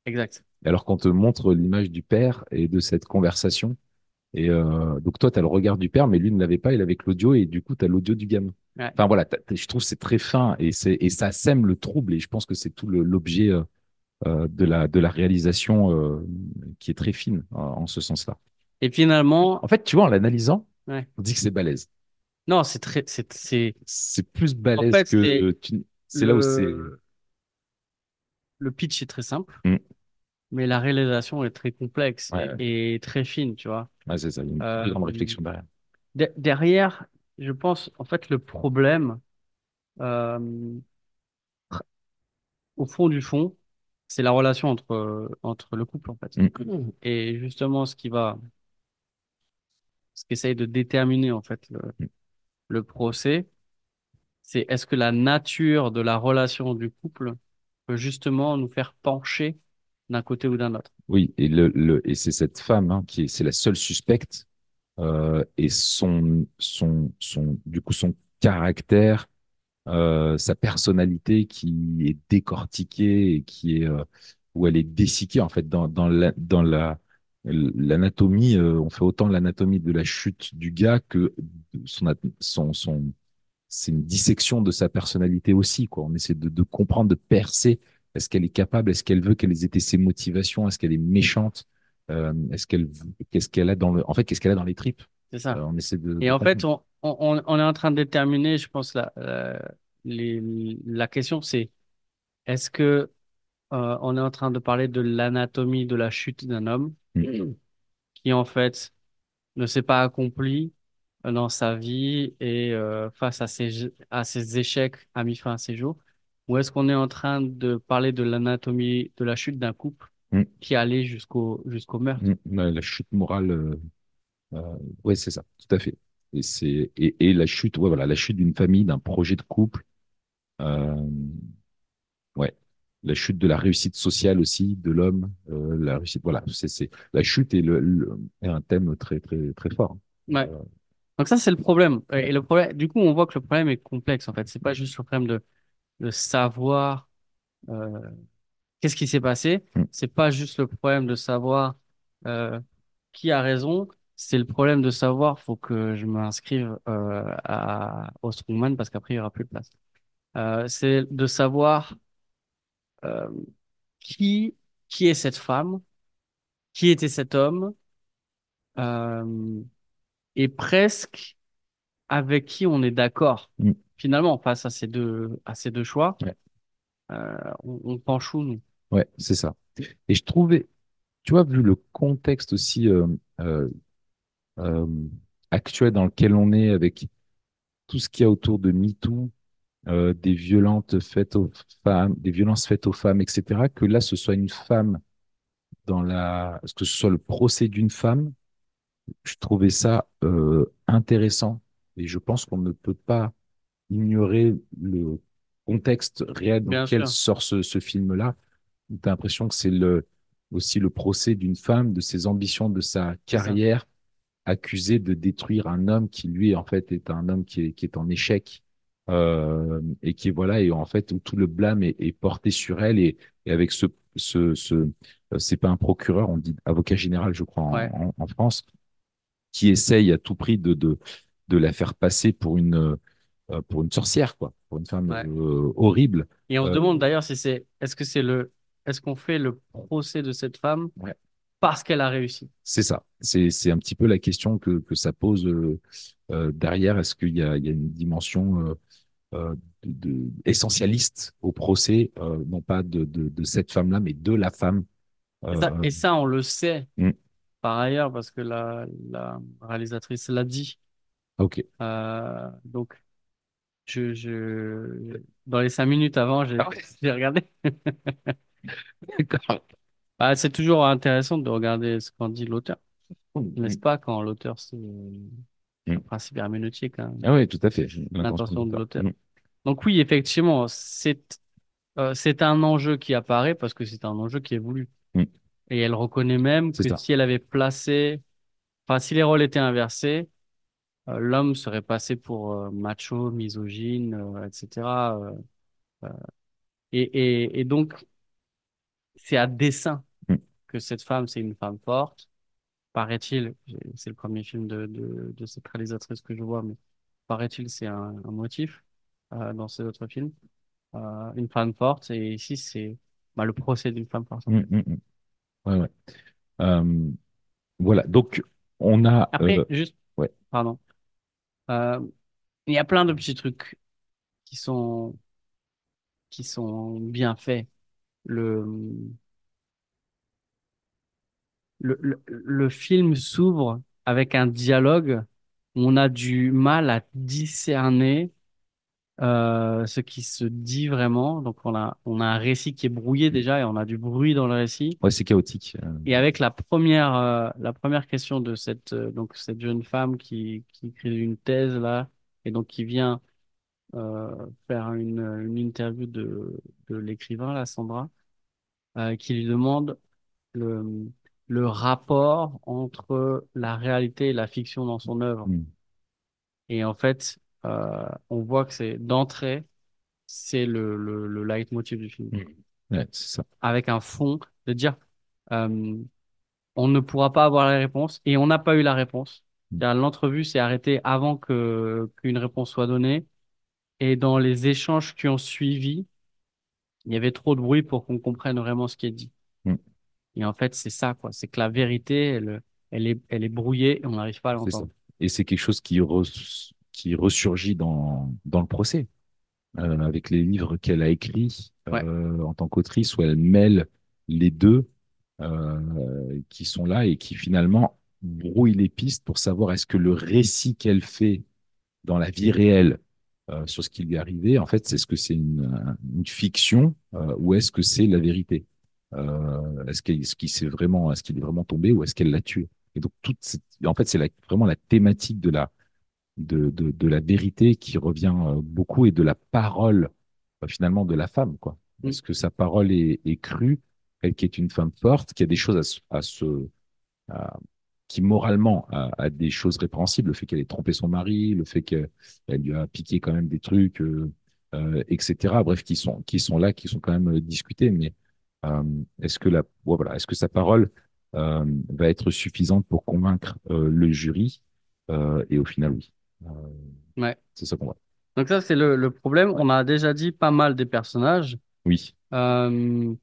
Exact. Alors qu'on te montre l'image du père et de cette conversation. Et euh, donc toi, tu as le regard du père, mais lui ne l'avait pas, il avait que l'audio, et du coup, tu as l'audio du gamin. Ouais. Enfin voilà, je trouve que c'est très fin et ça sème le trouble et je pense que c'est tout le- l'objet euh, euh, de la de la réalisation euh, qui est très fine en ce sens-là. Et finalement, En fait, tu vois, en l'analysant, ouais. on dit que c'est balèze. Non, c'est très, c'est, plus en balèze fait, que. C'est là où c'est. le, le pitch est très simple, Mm. Mais la réalisation est très complexe Ouais, et, et très fine, tu vois. Ouais, c'est ça, il y a une Euh, grande réflexion derrière. de- derrière, je pense, en fait, le problème, euh, au fond du fond, c'est la relation entre, entre le couple, en fait. Mm. Et justement, ce qui va, ce qu'essaye de déterminer, en fait, le, Mm. le procès, c'est est-ce que la nature de la relation du couple peut justement nous faire pencher d'un côté ou d'un autre. Oui, et, le, le, et c'est cette femme hein, qui est, c'est la seule suspecte euh, et son, son, son, du coup, son caractère, euh, sa personnalité qui est décortiquée et qui est, euh, où elle est dessiquée en fait dans, dans la, dans la, l'anatomie. on fait autant l'anatomie de la chute du gars que son, son, son, c'est une dissection de sa personnalité aussi, quoi. On essaie de, de comprendre, de percer. Est-ce qu'elle est capable? Est-ce qu'elle veut? Quelles étaient ses motivations? Est-ce qu'elle est méchante? Euh, est-ce qu'elle, qu'est-ce qu'elle a dans le, en fait, qu'est-ce qu'elle a dans les tripes? C'est Euh, ça. on essaie de, Et en fait, on, on, on est en train de déterminer, je pense, la, la, les, la question, c'est est-ce que euh, on est en train de parler de l'anatomie de la chute d'un homme Mm. qui, en fait, ne s'est pas accompli euh, dans sa vie et euh, face à ses, à ses échecs a mis fin à ses jours? Ou est-ce qu'on est en train de parler de l'anatomie de la chute d'un couple Mm. qui allait jusqu'au jusqu'au meurtre? Mm. Ouais, La chute morale, euh, euh, ouais, c'est ça, tout à fait. Et c'est, et, et la chute, ouais, voilà, la chute d'une famille, d'un projet de couple, euh, ouais. La chute de la réussite sociale aussi, de l'homme, euh, la réussite, voilà, c'est, c'est, la chute est, le, le- est un thème très, très, très fort. Ouais. Euh, Donc ça, c'est le problème. Et le problème, du coup, on voit que le problème est complexe, en fait. C'est pas juste le problème de, de savoir euh, qu'est-ce qui s'est passé. mm. C'est pas juste le problème de savoir euh, qui a raison. C'est le problème de savoir, faut que je m'inscrive euh, à, au Strongman parce qu'après, il y aura plus de place. Euh, c'est de savoir euh, qui, qui est cette femme, qui était cet homme, et presque avec qui on est d'accord. Mm. Finalement, face à ces deux, à ces deux choix, Ouais. euh, on, on penche où, nous? Ouais, c'est ça. Et je trouvais, tu vois, vu le contexte aussi euh, euh, actuel dans lequel on est, avec tout ce qu'il y a autour de MeToo, des violentes faites aux femmes, des violences faites aux femmes, etc., que là, ce soit une femme dans la, que ce soit le procès d'une femme, je trouvais ça euh, intéressant. Et je pense qu'on ne peut pas ignorer le contexte réel dans Bien lequel sûr. sort ce, ce film-là. Tu as l'impression que c'est le, aussi le procès d'une femme, de ses ambitions, de sa carrière, accusée de détruire un homme qui, lui, en fait, est un homme qui est, qui est en échec. Euh, et qui est voilà et en fait où tout le blâme est, est porté sur elle et, et avec ce ce ce euh, c'est pas un procureur on dit avocat général je crois en, Ouais. en, en France qui essaye à tout prix de de de la faire passer pour une euh, pour une sorcière quoi pour une femme Ouais. euh, horrible Et on se Euh, demande d'ailleurs si c'est, est-ce que c'est le, est-ce qu'on fait le procès de cette femme Ouais. parce qu'elle a réussi? C'est ça. C'est, c'est un petit peu la question que, que ça pose euh, derrière. Est-ce qu'il y a, il y a une dimension euh, de, de- essentialiste au procès, euh, non pas de, de, cette femme-là, mais de la femme. Et ça, et ça, on le sait mm. par ailleurs parce que la, la réalisatrice l'a dit. Ok. Euh, donc, je, je, dans les cinq minutes avant, j'ai, Ah ouais. j'ai regardé. D'accord. Ah, c'est toujours intéressant de regarder ce qu'en dit l'auteur, n'est-ce pas, quand l'auteur, c'est un Mm. principe herméneutique, hein, Ah oui, tout à fait. l'intention de l'auteur. Mm. Donc oui, effectivement, c'est euh, c'est un enjeu qui apparaît parce que c'est un enjeu qui est voulu. Mm. Et elle reconnaît même C'est que ça. si elle avait placé, enfin, si les rôles étaient inversés, l'homme serait passé pour euh, macho, misogyne, euh, etc. euh, euh, et, et, et donc, c'est à dessein Mm. que cette femme, c'est une femme forte. Paraît-il, c'est le premier film de, de, de cette réalisatrice que je vois, mais paraît-il, c'est un, un motif euh, dans ces autres films. Euh, une femme forte, et ici, c'est bah, le procès d'une femme forte. en Mm, fait. mm. Ouais, ouais. Euh, voilà. Donc, on a. euh, Après, juste, ouais. pardon, Euh, il y a plein de petits trucs qui sont, qui sont bien faits. Le, le, le, le film s'ouvre avec un dialogue où on a du mal à discerner euh, ce qui se dit vraiment. Donc, on a, on a un récit qui est brouillé déjà et on a du bruit dans le récit. Ouais, c'est chaotique. Euh, Et avec la première, euh, la première question de cette, euh, donc cette jeune femme qui, qui écrit une thèse là, et donc qui vient faire une, une interview de, de l'écrivain, là, Sandra, qui lui demande le, le rapport entre la réalité et la fiction dans son œuvre. mm, Et en fait, euh, on voit que c'est d'entrée, c'est le, le, le leitmotiv du film, mm. Ouais, c'est ça. avec un fond de dire. euh, on ne pourra pas avoir la réponse et on n'a pas eu la réponse. Mm. C'est-à-dire, L'entrevue s'est arrêtée avant que qu'une réponse soit donnée et dans les échanges qui ont suivi, il y avait trop de bruit pour qu'on comprenne vraiment ce qui est dit. Mm. Et en fait, c'est ça, quoi. C'est que la vérité, elle, elle est, elle est brouillée et on n'arrive pas à l'entendre. Et c'est quelque chose qui, res- qui ressurgit dans, dans le procès, euh, avec les livres qu'elle a écrits Ouais. euh, en tant qu'autrice, où elle mêle les deux euh, qui sont là et qui finalement brouillent les pistes pour savoir est-ce que le récit qu'elle fait dans la vie réelle sur ce qui lui est arrivé, en fait, c'est ce que c'est une, une fiction ou est-ce que c'est la vérité Est-ce qu'il est-ce qu'il s'est vraiment, est-ce qu'il est vraiment tombé ou est-ce qu'elle l'a tué? Et donc toute cette- en fait, c'est vraiment la thématique de la de, de, de la vérité qui revient euh, beaucoup et de la parole euh, finalement de la femme, quoi. Mm. Est-ce que sa parole est, est crue, elle qui est une femme forte, qui a des choses à, se- à se à- qui moralement a, a des choses répréhensibles, le fait qu'elle ait trompé son mari, le fait qu'elle lui a piqué quand même des trucs, euh, euh, etc. Bref, qui sont qui sont là, qui sont quand même discutés. Mais euh, est-ce que la voilà, est-ce que sa parole va être suffisante pour convaincre le jury? Et au final, oui. Euh, Ouais. c'est ça qu'on voit. Donc ça, c'est le, le problème. On a déjà dit pas mal des personnages. Oui, Euh,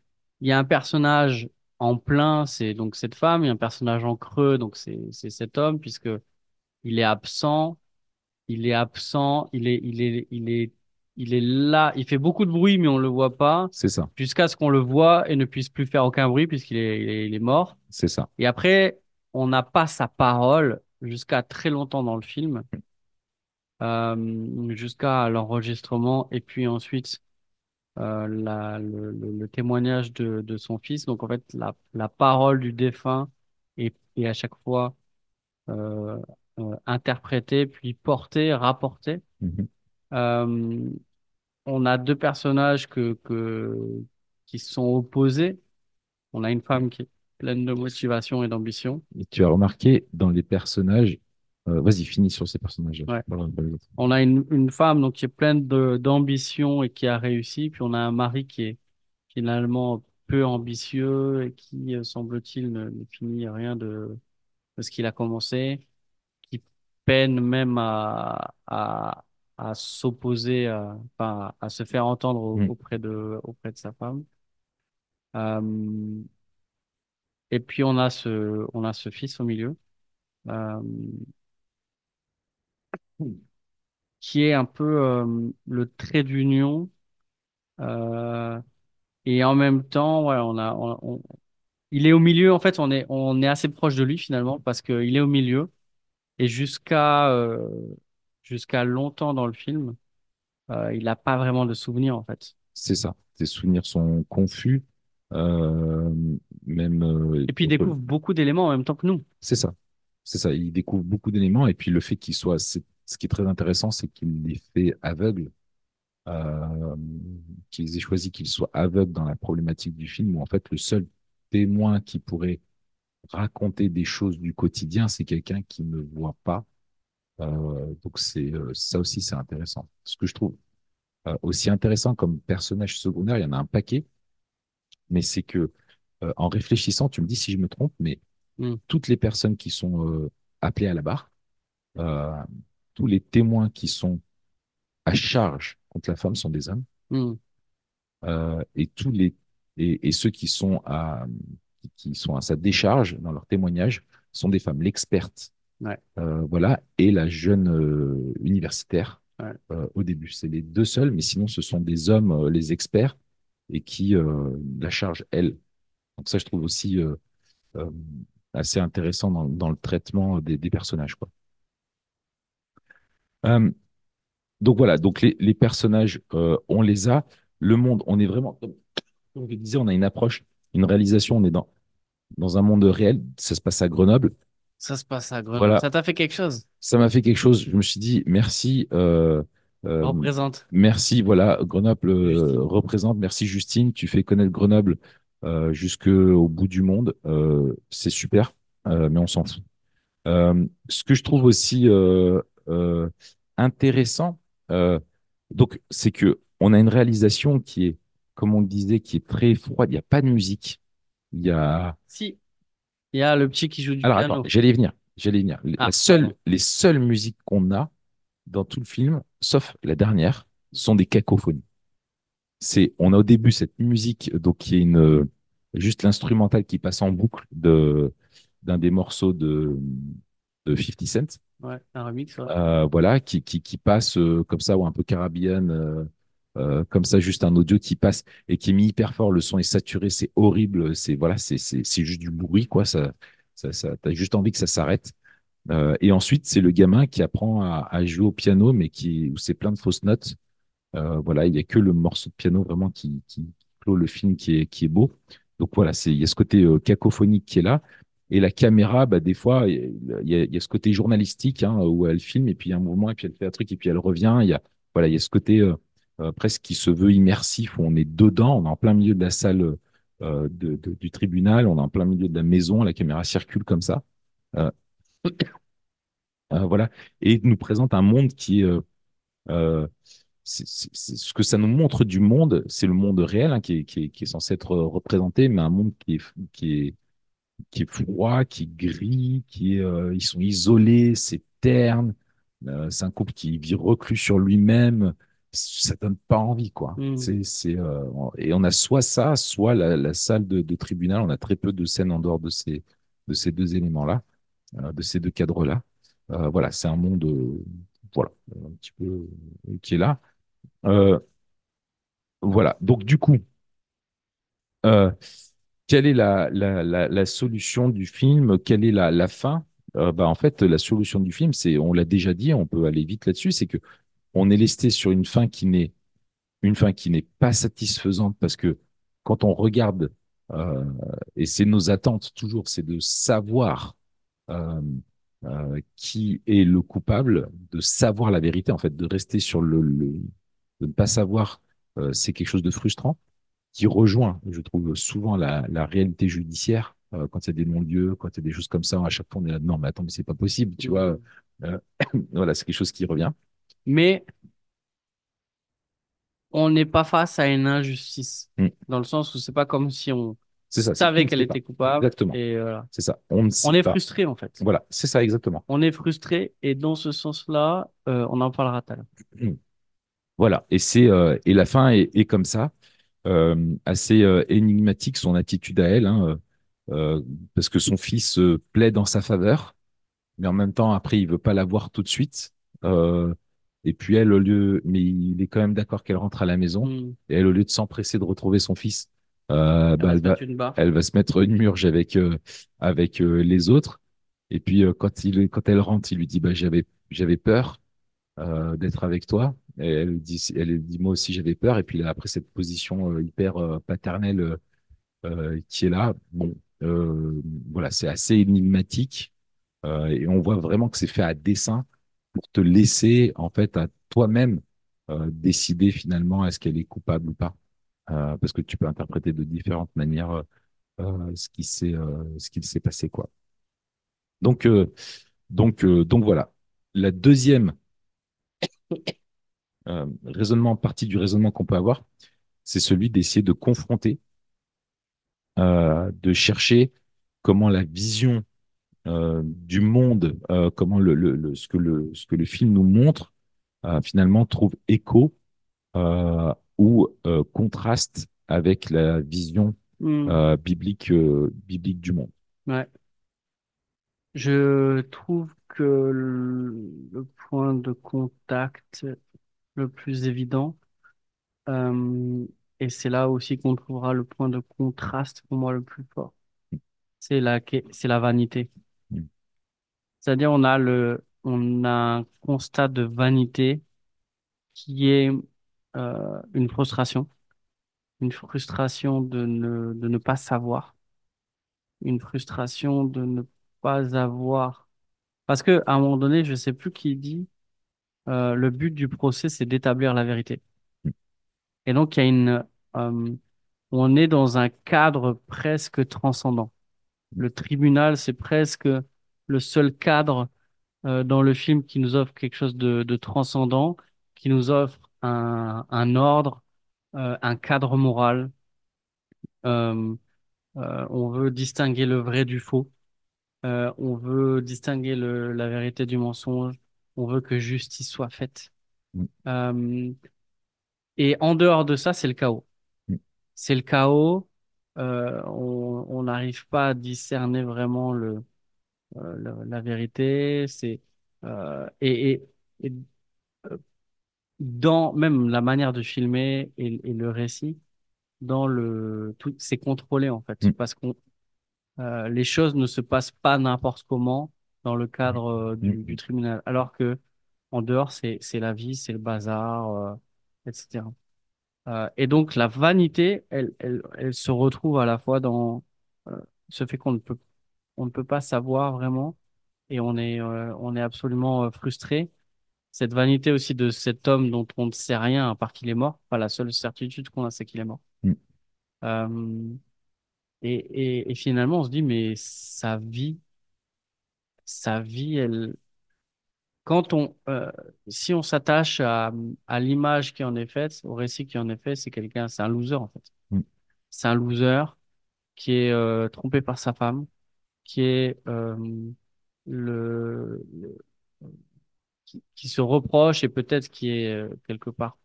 il y a un personnage en plein, c'est donc cette femme. Il y a un personnage en creux, donc c'est cet homme, puisque il est absent. Il est absent. Il est il est il est il est là. Il fait beaucoup de bruit, mais on le voit pas c'est ça, jusqu'à ce qu'on le voit et ne puisse plus faire aucun bruit puisqu'il est il est, il est mort. c'est ça. Et après, on n'a pas sa parole jusqu'à très longtemps dans le film, jusqu'à l'enregistrement et puis ensuite euh, la, le, le, le témoignage de, de son fils. Donc en fait, la, la parole du défunt est, est à chaque fois euh, euh, interprétée, puis portée, rapportée. Mhm. Euh, on a deux personnages que, que, qui sont opposés. On a une femme qui est pleine de motivation et d'ambition. Et tu as remarqué dans les personnages, euh, vas-y, finis sur ces personnages. Ouais. Autres. On a une, une femme donc qui est pleine d'ambition et qui a réussi, puis on a un mari qui est finalement peu ambitieux et qui, euh, semble-t-il, ne, ne finit rien de, de ce qu'il a commencé, qui peine même à, à, à s'opposer, à, enfin, à se faire entendre Mm. auprès de, auprès de sa femme. Euh, et puis on a ce, on a ce fils au milieu, euh, qui est un peu euh, le trait d'union. Euh, et en même temps, ouais, on a, on, on- il est au milieu. En fait, on est, on est assez proche de lui finalement parce qu'il est au milieu. Et jusqu'à euh, jusqu'à longtemps dans le film, euh, il n'a pas vraiment de souvenirs en fait. C'est ça. Tes souvenirs sont confus, euh, même. euh, Et puis il découvre beaucoup d'éléments en même temps que nous. C'est ça. C'est ça. Il découvre beaucoup d'éléments et puis le fait qu'il soit, c'est- ce qui est très intéressant, c'est qu'il les fait aveugles, euh, qu'ils aient choisi qu'il soit aveugle dans la problématique du film où en fait le seul témoin qui pourrait raconter des choses du quotidien, c'est quelqu'un qui ne voit pas. Euh, donc c'est euh, ça aussi, c'est intéressant. Ce que je trouve euh, aussi intéressant comme personnage secondaire, il y en a un paquet, mais c'est que euh, en réfléchissant, tu me dis si je me trompe, mais Mm. toutes les personnes qui sont appelées à la barre, tous les témoins qui sont à charge contre la femme sont des hommes. Hmm. Euh, et tous les et, et ceux qui sont à qui sont à sa décharge dans leur témoignage sont des femmes. L'experte, Ouais. euh, voilà, et la jeune euh, universitaire Ouais. au début. C'est les deux seuls, mais sinon ce sont des hommes, les experts, et qui la chargent elle. Donc ça, je trouve aussi assez intéressant dans, dans le traitement des, des personnages, quoi. Euh, donc voilà, donc les, les personnages, euh, on les a. Le monde, on est vraiment, comme comme je disais, on a une approche, une réalisation, on est dans, dans un monde réel. Ça se passe à Grenoble. Ça se passe à Grenoble. Voilà. Ça t'a fait quelque chose? Ça m'a fait quelque chose. Je me suis dit, merci. euh, euh, Représente. Merci, voilà, Grenoble euh, représente. Merci Justine, tu fais connaître Grenoble euh, jusqu'au bout du monde. C'est super, mais on s'en fout. Ce que je trouve aussi euh, intéressant, euh, donc, c'est que on a une réalisation qui est, comme on le disait, qui est très froide. Il n'y a pas de musique. Il y a. Si. Il y a le petit qui joue du Alors piano. attends, j'allais venir. J'allais venir. Ah, La seule, pardon. les seules musiques qu'on a dans tout le film, sauf la dernière, sont des cacophonies. C'est, on a au début cette musique, donc qui est une, euh, juste l'instrumental qui passe en boucle de, d'un des morceaux de, de 50 Cent, Ouais, un remix, ouais. euh, voilà, qui, qui, qui passe euh, comme ça, ou un peu caribéenne, euh, comme ça, juste un audio qui passe et qui est mis hyper fort, le son est saturé, c'est horrible, c'est, voilà, c'est, juste du bruit, quoi, ça, ça, ça, t'as juste envie que ça s'arrête. Et ensuite, c'est le gamin qui apprend à, à jouer au piano, mais qui, où c'est plein de fausses notes. Voilà, il y a que le morceau de piano vraiment qui, qui clôt le film qui est, qui est beau. Donc voilà, c'est, il y a ce côté cacophonique qui est là. Et la caméra, bah, des fois, il y a, ce côté journalistique hein, où elle filme et puis il y a un mouvement et puis elle fait un truc et puis elle revient. Il y a, ce côté euh, euh, presque qui se veut immersif où on est dedans, on est en plein milieu de la salle euh, du tribunal, on est en plein milieu de la maison, la caméra circule comme ça. Voilà, et nous présente un monde qui ce que ça nous montre du monde, c'est le monde réel hein, qui est, censé être représenté, mais un monde qui est, qui est froid, qui est gris, qui est, euh, ils sont isolés, c'est terne, euh, c'est un couple qui vit reclus sur lui-même, ça donne pas envie, quoi. Mm. C'est, c'est, euh, et on a soit ça, soit la, la salle de, de tribunal, on a très peu de scènes en dehors de ces, de ces deux éléments-là, de ces deux cadres-là. Voilà, c'est un monde, voilà, un petit peu qui est là. Voilà, donc du coup, euh, quelle est la, solution du film? Quelle est la, fin? Euh, bah, en fait, la solution du film, c'est, on l'a déjà dit, on peut aller vite là-dessus, c'est que on est resté sur une fin qui n'est pas satisfaisante parce que quand on regarde, euh, et c'est nos attentes toujours, c'est de savoir euh, qui est le coupable, de savoir la vérité, en fait, de rester sur le, de ne pas savoir, c'est quelque chose de frustrant qui rejoint, je trouve, souvent la, la réalité judiciaire. euh, quand il y a des non-lieux, quand il y a des choses comme ça, à chaque fois on est là, non, mais attends, mais c'est pas possible, tu vois. Euh, voilà, c'est quelque chose qui revient. Mais on n'est pas face à une injustice. Mm. Dans le sens où c'est pas comme si on ça. savait qu'elle était coupable. Exactement. Et voilà. C'est ça. On est pas. frustré, en fait. Voilà, c'est ça exactement. On est frustré et dans ce sens-là, euh, on en parlera tout à l'heure. Voilà, et c'est euh, et la fin est, est comme ça, assez euh, énigmatique son attitude à elle, hein, euh, euh, parce que son fils euh, plaide en sa faveur, mais en même temps après il veut pas la voir tout de suite, euh, et puis elle au lieu, mais il est quand même d'accord qu'elle rentre à la maison, Mm. et elle au lieu de s'empresser de retrouver son fils, euh, bah, Elle elle va se mettre une barre. elle va se mettre une murge avec euh, avec euh, les autres, et puis euh, quand il quand elle rentre, il lui dit bah j'avais j'avais peur euh, d'être avec toi. Elle dit, moi aussi j'avais peur. Et puis après cette position euh, hyper euh, paternelle euh, qui est là, bon, voilà, c'est assez énigmatique. Et on voit vraiment que c'est fait à dessein pour te laisser en fait à toi-même décider finalement est-ce qu'elle est coupable ou pas. Parce que tu peux interpréter de différentes manières ce qui s'est ce qu'il s'est passé quoi. Donc donc donc voilà. La deuxième euh, raisonnement, partie du raisonnement qu'on peut avoir, c'est celui d'essayer de confronter, euh, de chercher comment la vision euh, du monde, euh, comment le, le, le- ce que le, ce que le film nous montre, finalement, trouve écho ou contraste avec la vision Hmm, biblique, biblique du monde. ouais. Je trouve que le point de contact le plus évident, euh, et c'est là aussi qu'on trouvera le point de contraste pour moi le plus fort, c'est la, c'est la vanité. Mm. C'est-à-dire, on a le, on a un constat de vanité qui est euh, une frustration, une frustration de ne, de ne pas savoir, une frustration de ne pas avoir. Parce que à un moment donné, je sais plus qui dit, euh, le but du procès, c'est d'établir la vérité. Et donc, il y a une, euh, on est dans un cadre presque transcendant. Le tribunal, c'est presque le seul cadre euh, dans le film qui nous offre quelque chose de, transcendant, qui nous offre un, ordre, un cadre moral. On veut distinguer le vrai du faux. On veut distinguer la vérité du mensonge. On veut que justice soit faite. Mm. Euh, et en dehors de ça, c'est le chaos. Mm. C'est le chaos. Euh, on n'arrive pas à discerner vraiment le, euh, la, la vérité. C'est et, et, et dans même la manière de filmer et, et le récit, dans le tout, c'est contrôlé en fait, Mm. parce qu'on les choses ne se passent pas n'importe comment dans le cadre euh, Mm. du, du tribunal, alors que en dehors c'est c'est la vie, c'est le bazar, euh, etc. Euh, et donc la vanité, elle, elle, elle se retrouve à la fois dans ce fait qu'on ne peut on ne peut pas savoir vraiment et on est euh, on est absolument frustré cette vanité aussi de cet homme dont on ne sait rien à part qu'il est mort. Enfin, la seule certitude qu'on a, c'est qu'il est mort. Mm. Euh, et, et, et finalement, on se dit, mais sa vie, sa vie, elle, quand on, euh, si on s'attache à, à l'image qui en est faite, au récit qui en est fait, c'est quelqu'un, c'est un loser en fait. Mm. C'est un loser qui est euh, trompé par sa femme, qui est euh, le, le- qui, qui se reproche et peut-être qui est quelque part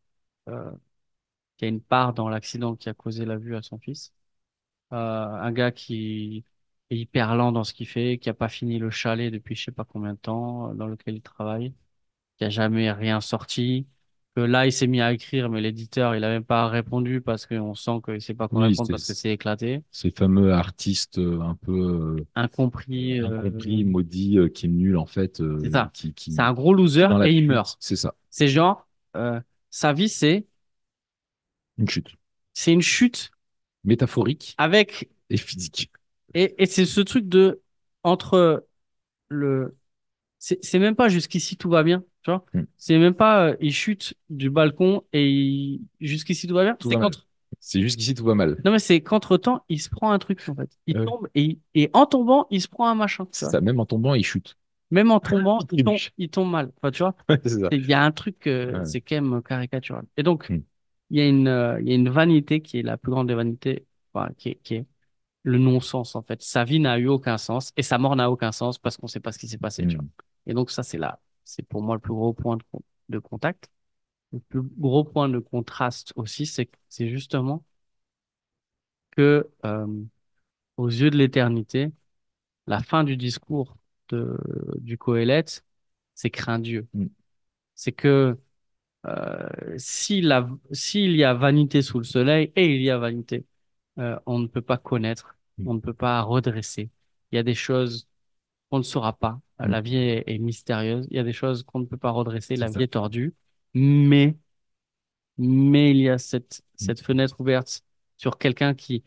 qui a une part dans l'accident qui a causé la vue à son fils. Un gars qui est hyper lent dans ce qu'il fait, qui a pas fini le chalet depuis je sais pas combien de temps euh, dans lequel il travaille, qui a jamais rien sorti. Que là, il s'est mis à écrire, mais l'éditeur, il a même pas répondu parce qu'on sent qu'il sait pas quoi Oui, répondre c'est parce que c'est éclaté. ces fameux artistes euh, un peu Incompris. euh, euh, incompris, maudits, euh, qui est nul en fait, euh, c'est ça. qui, qui C'est un gros loser dans la et il meurt. C'est ça, C'est genre, euh, sa vie, c'est, une chute c'est une chute métaphorique avec, et physique. Et, et c'est ce truc de, entre le, c'est même pas jusqu'ici tout va bien, tu vois. Mm. C'est même pas euh, il chute du balcon et il... jusqu'ici tout va bien. C'est qu'entre C'est juste qu'ici tout va mal. non mais c'est qu'entre-temps, il se prend un truc en fait. Il Ah tombe et, et en tombant, il se prend un machin, vois. ça, même en tombant, il chute. Même en tombant, Il tombe, il tombe mal. Enfin, tu vois, Ouais, il y a un truc, euh, Ouais. c'est quand même caricatural. Et donc, Mm. il y a une, euh, y a une vanité qui est la plus grande des vanités, enfin, qui est, qui est le non-sens en fait. Sa vie n'a eu aucun sens et sa mort n'a aucun sens parce qu'on sait pas ce qui s'est passé, tu vois. Mm. Et donc ça, c'est là, c'est pour moi le plus gros point de, con- de contact. Le plus gros point de contraste aussi, c'est justement que euh, aux yeux de l'éternité, la fin du discours de, du Coëlette, c'est crains Dieu. Mm. C'est que euh, s'il y a vanité sous le soleil, et il y a vanité, euh, on ne peut pas connaître. On ne peut pas redresser. Il y a des choses qu'on ne saura pas. Mm. La vie est, est mystérieuse. Il y a des choses qu'on ne peut pas redresser. La ça. vie est tordue. Mais, mais il y a cette, Mm. cette fenêtre ouverte sur quelqu'un qui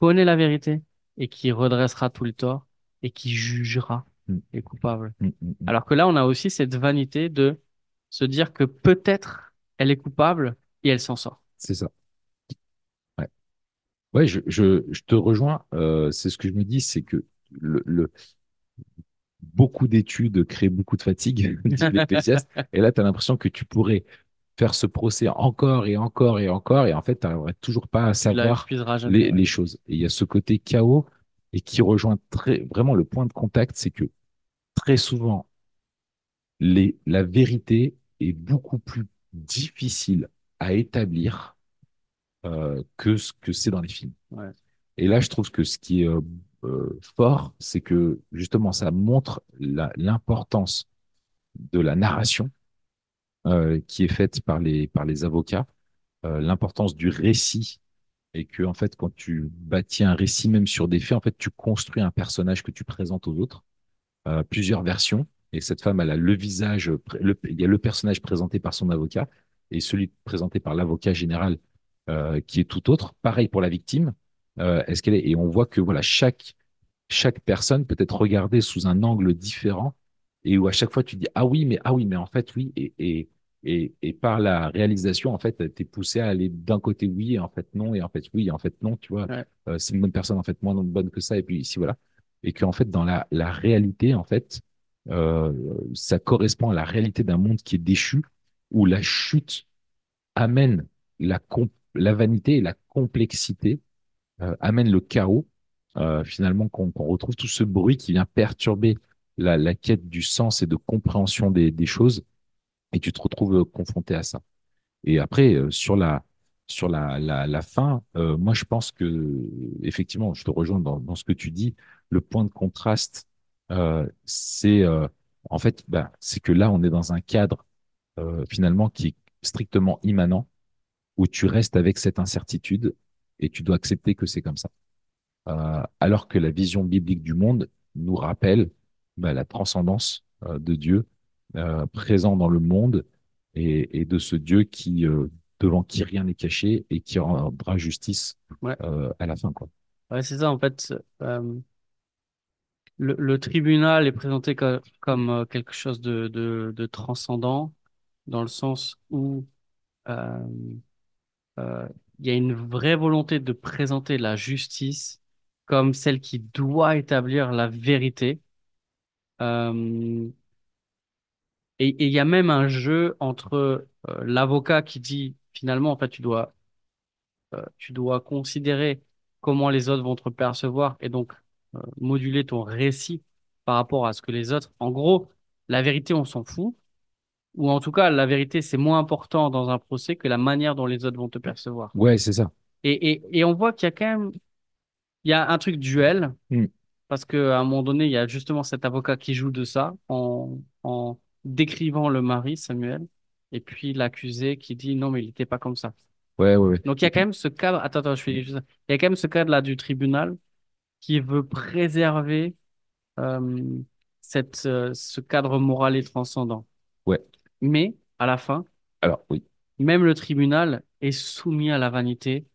connaît la vérité et qui redressera tout le tort et qui jugera Mm. les coupables. Mm, mm, mm. Alors que là, on a aussi cette vanité de se dire que peut-être elle est coupable et elle s'en sort. C'est ça. Ouais, je, je, je te rejoins. Euh, c'est ce que je me dis, c'est que le, le, beaucoup d'études créent beaucoup de fatigue, dit l'Ecclésiaste. Et là, tu as l'impression que tu pourrais faire ce procès encore et encore et encore. Et en fait, tu n'arriverais toujours pas à savoir jamais. les, ouais. les choses. Et il y a ce côté chaos et qui rejoint très, vraiment le point de contact, c'est que très souvent, les, la vérité est beaucoup plus difficile à établir euh, que ce que c'est dans les films. Ouais. Et là, je trouve que ce qui est euh, euh, fort, c'est que justement, ça montre l'importance de la narration euh, qui est faite par les, par les avocats, l'importance du récit, et que en fait, quand tu bâtis un récit même sur des faits, en fait, tu construis un personnage que tu présentes aux autres, plusieurs versions. Et cette femme, elle a le visage, le- il y a le personnage présenté par son avocat et celui présenté par l'avocat général euh, qui est tout autre. Pareil pour la victime. Euh, est-ce qu'elle est... Et on voit que voilà, chaque chaque personne peut être regardée sous un angle différent et où à chaque fois tu dis ah oui mais ah oui mais en fait oui et et et, et par la réalisation en fait t'es poussé à aller d'un côté oui et en fait non et en fait oui et en fait non tu vois Ouais. Euh, c'est une bonne personne en fait moins bonne que ça et puis ici voilà et qu'en fait dans la la réalité en fait euh, ça correspond à la réalité d'un monde qui est déchu où la chute amène la com- la vanité et la complexité euh, amène le chaos, euh, finalement, qu'on retrouve tout ce bruit qui vient perturber la, quête du sens et de compréhension des, choses, et tu te retrouves euh, confronté à ça. Et après, euh, sur la, sur la, la, fin, moi, je pense que, effectivement, je te rejoins dans, ce que tu dis, le point de contraste, c'est, en fait, bah, c'est que là, on est dans un cadre, finalement, qui est strictement immanent, où tu restes avec cette incertitude et tu dois accepter que c'est comme ça. Euh, alors que la vision biblique du monde nous rappelle bah, la transcendance euh, de Dieu euh, présent dans le monde et, et de ce Dieu qui devant qui rien n'est caché et qui rendra justice Ouais. à la fin quoi. Ouais, c'est ça, en fait. le, le tribunal est présenté co- comme, quelque chose de, de, de transcendant, dans le sens où il y a une vraie volonté de présenter la justice comme celle qui doit établir la vérité. Euh, et il y a même un jeu entre euh, l'avocat qui dit finalement, en fait, tu dois, euh, tu dois considérer comment les autres vont te percevoir et donc euh, moduler ton récit par rapport à ce que les autres. En gros, la vérité, on s'en fout. Ou en tout cas, la vérité, c'est moins important dans un procès que la manière dont les autres vont te percevoir. Ouais, c'est ça. Et, et, et on voit qu'il y a quand même, il y a un truc duel, Mm. parce qu'à un moment donné, il y a justement cet avocat qui joue de ça en, en décrivant le mari, Samuel, et puis l'accusé qui dit non, mais il n'était pas comme ça. Ouais, ouais, ouais. Donc il y a quand même ce cadre, attends, attends, je fais juste ça. Il y a quand même ce cadre-là du tribunal qui veut préserver euh, cette, euh, ce cadre moral et transcendant. Ouais. Mais à la fin, Alors oui. même le tribunal est soumis à la vanité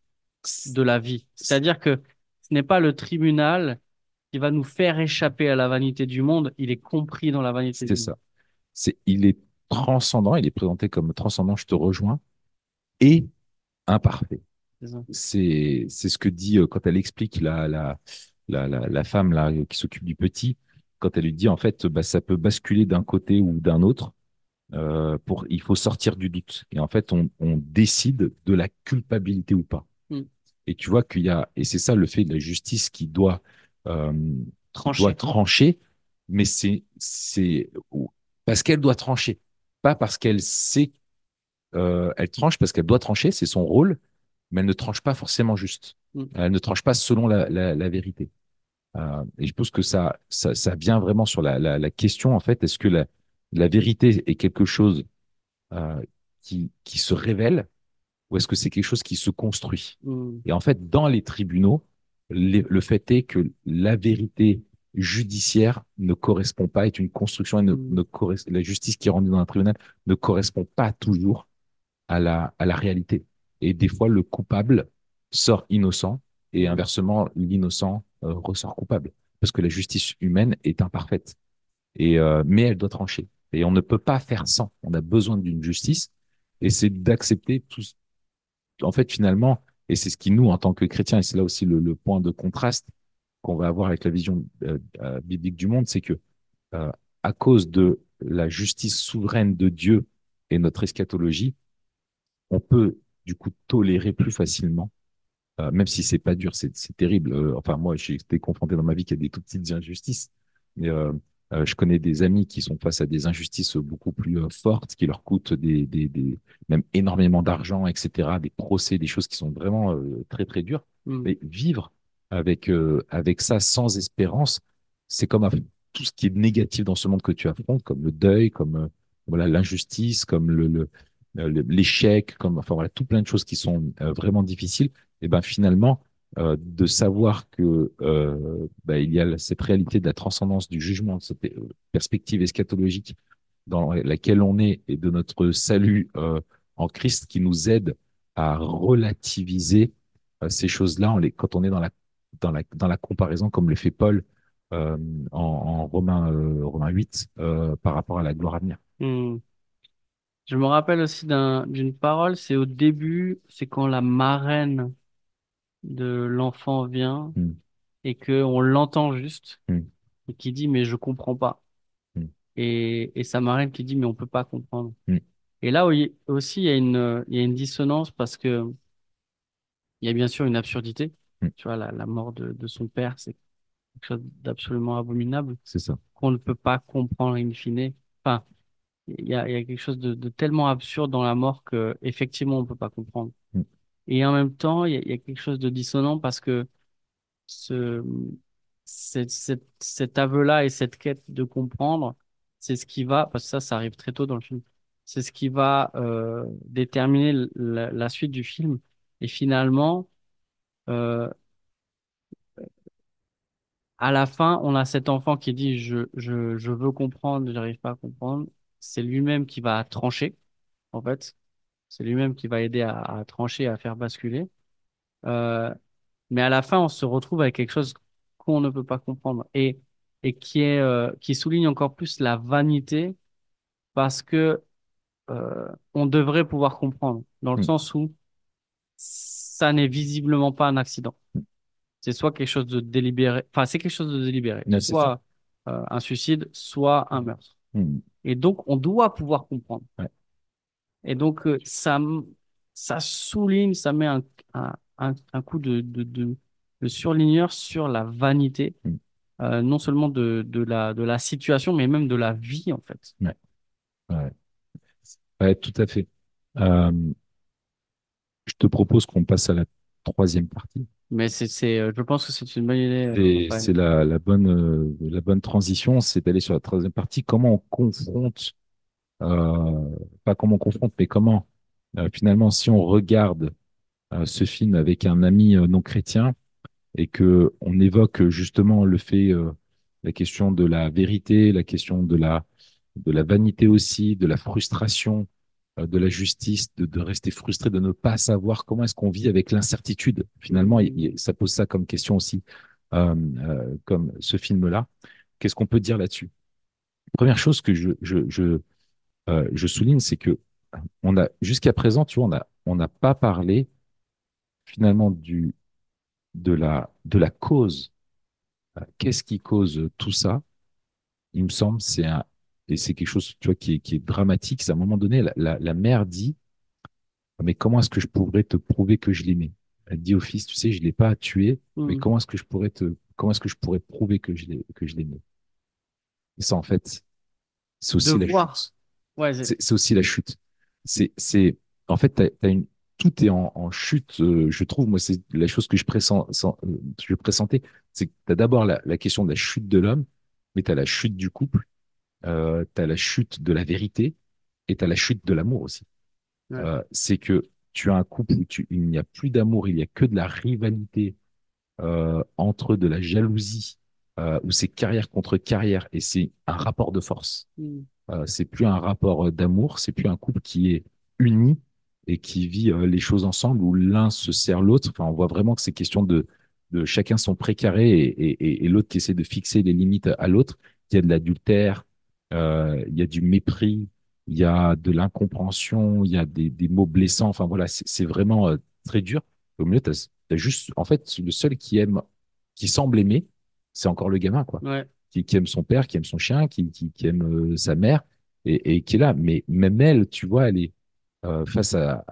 de la vie. C'est-à-dire que ce n'est pas le tribunal qui va nous faire échapper à la vanité du monde, il est compris dans la vanité du monde. ça. C'est, il est transcendant, il est présenté comme transcendant, je te rejoins, et imparfait. C'est ça. C'est, c'est ce que dit euh, quand elle explique la, la, la, la, la femme là, qui s'occupe du petit, quand elle lui dit en fait, bah, ça peut basculer d'un côté ou d'un autre. Euh, pour, il faut sortir du doute. Et en fait, on, on décide de la culpabilité ou pas. Mm. Et tu vois qu'il y a, et c'est ça le fait de la justice qui doit, euh, Trancher. doit trancher, mais c'est, c'est parce qu'elle doit trancher, pas parce qu'elle sait, euh, elle tranche parce qu'elle doit trancher, c'est son rôle, mais elle ne tranche pas forcément juste. Mm. Elle ne tranche pas selon la, la, la vérité. Euh, et je pense que ça, ça, ça vient vraiment sur la, la, la question, en fait, est-ce que la, la vérité est quelque chose euh, qui, qui se révèle ou est-ce que c'est quelque chose qui se construit? Mm. Et en fait, dans les tribunaux, les- le fait est que la vérité judiciaire ne correspond pas, est une construction, et ne, Mm. ne la justice qui est rendue dans un tribunal ne correspond pas toujours à la, à la réalité. Et des fois, le coupable sort innocent et inversement, l'innocent euh, ressort coupable. Parce que la justice humaine est imparfaite. Et, euh, mais elle doit trancher. Et on ne peut pas faire sans. On a besoin d'une justice. Et c'est d'accepter tout. En fait, finalement, et c'est ce qui nous, en tant que chrétiens, et c'est là aussi le, point de contraste qu'on va avoir avec la vision euh, euh, biblique du monde, c'est que euh, à cause de la justice souveraine de Dieu et notre eschatologie, on peut du coup tolérer plus facilement même si c'est pas dur, c'est terrible. Enfin, moi, j'ai été confronté dans ma vie qu'à des tout petites injustices. Euh, je connais des amis qui sont face à des injustices beaucoup plus euh, fortes, qui leur coûtent des, des, des, même énormément d'argent, etc., des procès, des choses qui sont vraiment euh, très, très dures. Hmm. Mais vivre avec, avec ça sans espérance, c'est comme tout ce qui est négatif dans ce monde que tu affrontes, comme le deuil, comme voilà l'injustice, comme le, l'échec, comme enfin voilà tout plein de choses qui sont vraiment difficiles. Et ben finalement, euh, de savoir que euh, ben, il y a cette réalité de la transcendance du jugement, de cette euh, perspective eschatologique dans laquelle on est et de notre salut en Christ qui nous aide à relativiser ces choses-là quand on est dans la, dans la, dans la comparaison, comme le fait Paul en, en Romains, euh, Romains 8 euh, par rapport à la gloire à venir. Hmm. Je me rappelle aussi d'un, d'une parole, c'est au début, c'est quand la marraine de l'enfant vient Mm, et que on l'entend juste mm, et qui dit mais je comprends pas. mm, Et, et sa marraine qui dit mais on peut pas comprendre. Et là il- aussi il y a une, il y a une dissonance parce que il y a bien sûr une absurdité. Tu vois, la, la mort de, de son père, c'est quelque chose d'absolument abominable C'est ça. qu'on ne peut pas comprendre in fine. Enfin, il y a, il y a quelque chose de, de tellement absurde dans la mort que effectivement on peut pas comprendre. Et en même temps, il y a, quelque chose de dissonant parce que ce, cette, cette, cet aveu-là et cette quête de comprendre, c'est ce qui va, parce que ça, ça arrive très tôt dans le film, c'est ce qui va euh, déterminer la, suite du film. Et finalement, euh, à la fin, on a cet enfant qui dit je, je, je veux comprendre, j'arrive pas à comprendre. C'est lui-même qui va trancher, en fait. C'est lui-même qui va aider à, à trancher, à faire basculer. Euh, mais à la fin, on se retrouve avec quelque chose qu'on ne peut pas comprendre et, et qui est, euh, qui souligne encore plus la vanité parce que euh, on devrait pouvoir comprendre, dans le mm, sens où ça n'est visiblement pas un accident. C'est soit quelque chose de délibéré, enfin, c'est quelque chose de délibéré, soit euh, un suicide, soit un meurtre. Mm, Et donc, on doit pouvoir comprendre. ouais, Et donc, euh, ça, ça souligne, ça met un, un, coup de, de, de, de surligneur sur la vanité, mm, euh, non seulement de, de la, de la situation, mais même de la vie, en fait. ouais, ouais. Ouais, tout à fait. Euh, je te propose qu'on passe à la troisième partie. Mais c'est, euh, je pense que c'est une bonne idée, C'est la, la bonne, la bonne transition, c'est d'aller sur la troisième partie. Comment on confronte, pas comment on confronte, mais comment? Euh, finalement, si on regarde euh, ce film avec un ami euh, non chrétien et que on évoque justement le fait, euh, la question de la vérité, la question de la, de la vanité aussi, de la frustration, euh, de la justice, de, de rester frustré, de ne pas savoir comment est-ce qu'on vit avec l'incertitude. Finalement, ça pose ça comme question aussi, euh, euh, comme ce film-là. Qu'est-ce qu'on peut dire là-dessus? Première chose que je, euh, je souligne, c'est que on a jusqu'à présent, tu vois, on n'a pas parlé finalement du, de la, de la cause. Euh, Qu'est-ce qui cause tout ça? Il me semble, c'est un, et c'est quelque chose, tu vois, qui est, qui est dramatique. C'est à un moment donné, la, la, la mère dit, mais comment est-ce que je pourrais te prouver que je l'aimais? Elle dit au fils, tu sais, je l'ai pas tué, mais Hmm. comment est-ce que je pourrais te, comment est-ce que je pourrais prouver que je l'ai, que je l'aimais? Et ça, en fait, c'est De aussi la voir. chute. Ouais, c'est, aussi la chute. C'est, c'est, en fait, t'as, t'as une, tout est en, en chute. euh, je trouve, moi, c'est la chose que je pressens, sans- euh, je pressentais, c'est que t'as d'abord la, la question de la chute de l'homme, mais t'as la chute du couple, euh, t'as la chute de la vérité, et t'as la chute de l'amour aussi. ouais. Euh, c'est que tu as un couple où tu, il n'y a plus d'amour, il n'y a que de la rivalité entre de la jalousie, où c'est carrière contre carrière, et c'est un rapport de force. Hmm. Euh, c'est plus un rapport euh, d'amour, c'est plus un couple qui est uni et qui vit euh, les choses ensemble où l'un se sert l'autre. Enfin, on voit vraiment que c'est question de, de chacun son précaré et, et, et, l'autre qui essaie de fixer les limites à l'autre. Il y a de l'adultère, euh, il y a du mépris, il y a de l'incompréhension, il y a des, des mots blessants. Enfin voilà, c'est vraiment très dur. Au milieu, t'as, t'as juste, en fait, le seul qui aime, qui semble aimer, c'est encore le gamin, quoi Ouais. Qui, aime son père, qui aime son chien, qui, aime euh, sa mère et, qui est là. Mais même elle, tu vois, elle est euh, face à,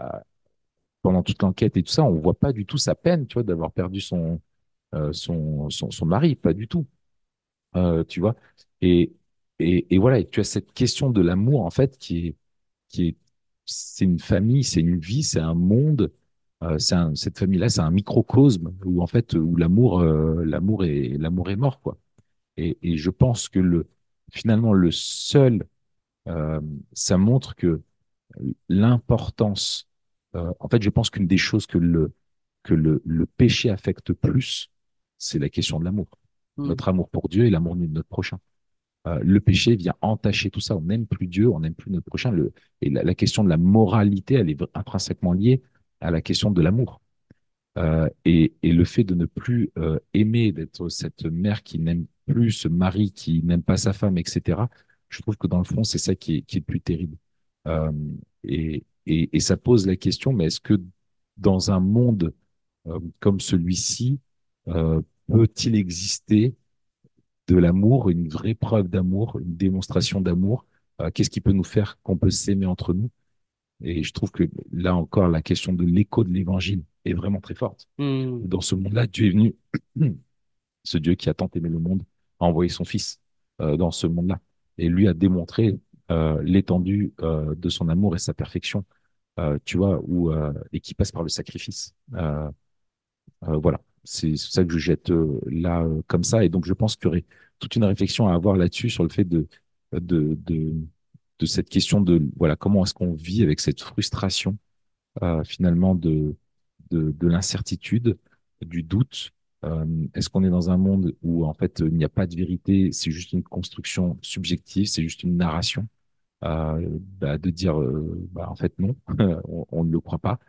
pendant toute l'enquête et tout ça, on voit pas du tout sa peine, tu vois, d'avoir perdu son, euh, son, son, mari, pas du tout. Tu vois. Et, et, voilà, et tu as cette question de l'amour, en fait, qui est, qui est, c'est une famille, c'est une vie, c'est un monde. Euh, cette famille-là, c'est un microcosme où, en fait, où l'amour, l'amour est, l'amour est mort, quoi. Et, et je pense que le, finalement, le seul, euh, ça montre que l'importance, euh, en fait, je pense qu'une des choses que le, que le, le péché affecte plus, c'est la question de l'amour. Hmm. Notre amour pour Dieu et l'amour de notre prochain. Euh, le péché vient entacher tout ça. On n'aime plus Dieu, on n'aime plus notre prochain. Le, et la, la question de la moralité, elle est intrinsèquement liée à la question de l'amour. Euh, et, et le fait de ne plus euh, aimer, d'être cette mère qui n'aime plus, ce mari qui n'aime pas sa femme, etc., je trouve que dans le fond, c'est ça qui est, qui est le plus terrible. Euh, et, et, et ça pose la question, mais est-ce que dans un monde euh, comme celui-ci, euh, peut-il exister de l'amour, une vraie preuve d'amour, une démonstration d'amour? Qu'est-ce qui peut nous faire qu'on peut s'aimer entre nous? Et je trouve que là encore, la question de l'écho de l'évangile est vraiment très forte. Hmm. Dans ce monde-là, Dieu est venu, ce Dieu qui a tant aimé le monde, a envoyé son Fils euh, dans ce monde-là. Et lui a démontré euh, l'étendue euh, de son amour et sa perfection, tu vois, où, et qui passe par le sacrifice. Voilà, c'est ça que je jette là comme ça. Et donc, je pense qu'il y aurait toute une réflexion à avoir là-dessus sur le fait de, de, de, de cette question de voilà comment est-ce qu'on vit avec cette frustration finalement de, de, de l'incertitude, du doute. Euh, est-ce qu'on est dans un monde où en fait il n'y a pas de vérité, c'est juste une construction subjective, c'est juste une narration, euh, bah, de dire euh, bah, en fait non, on, on ne le croit pas,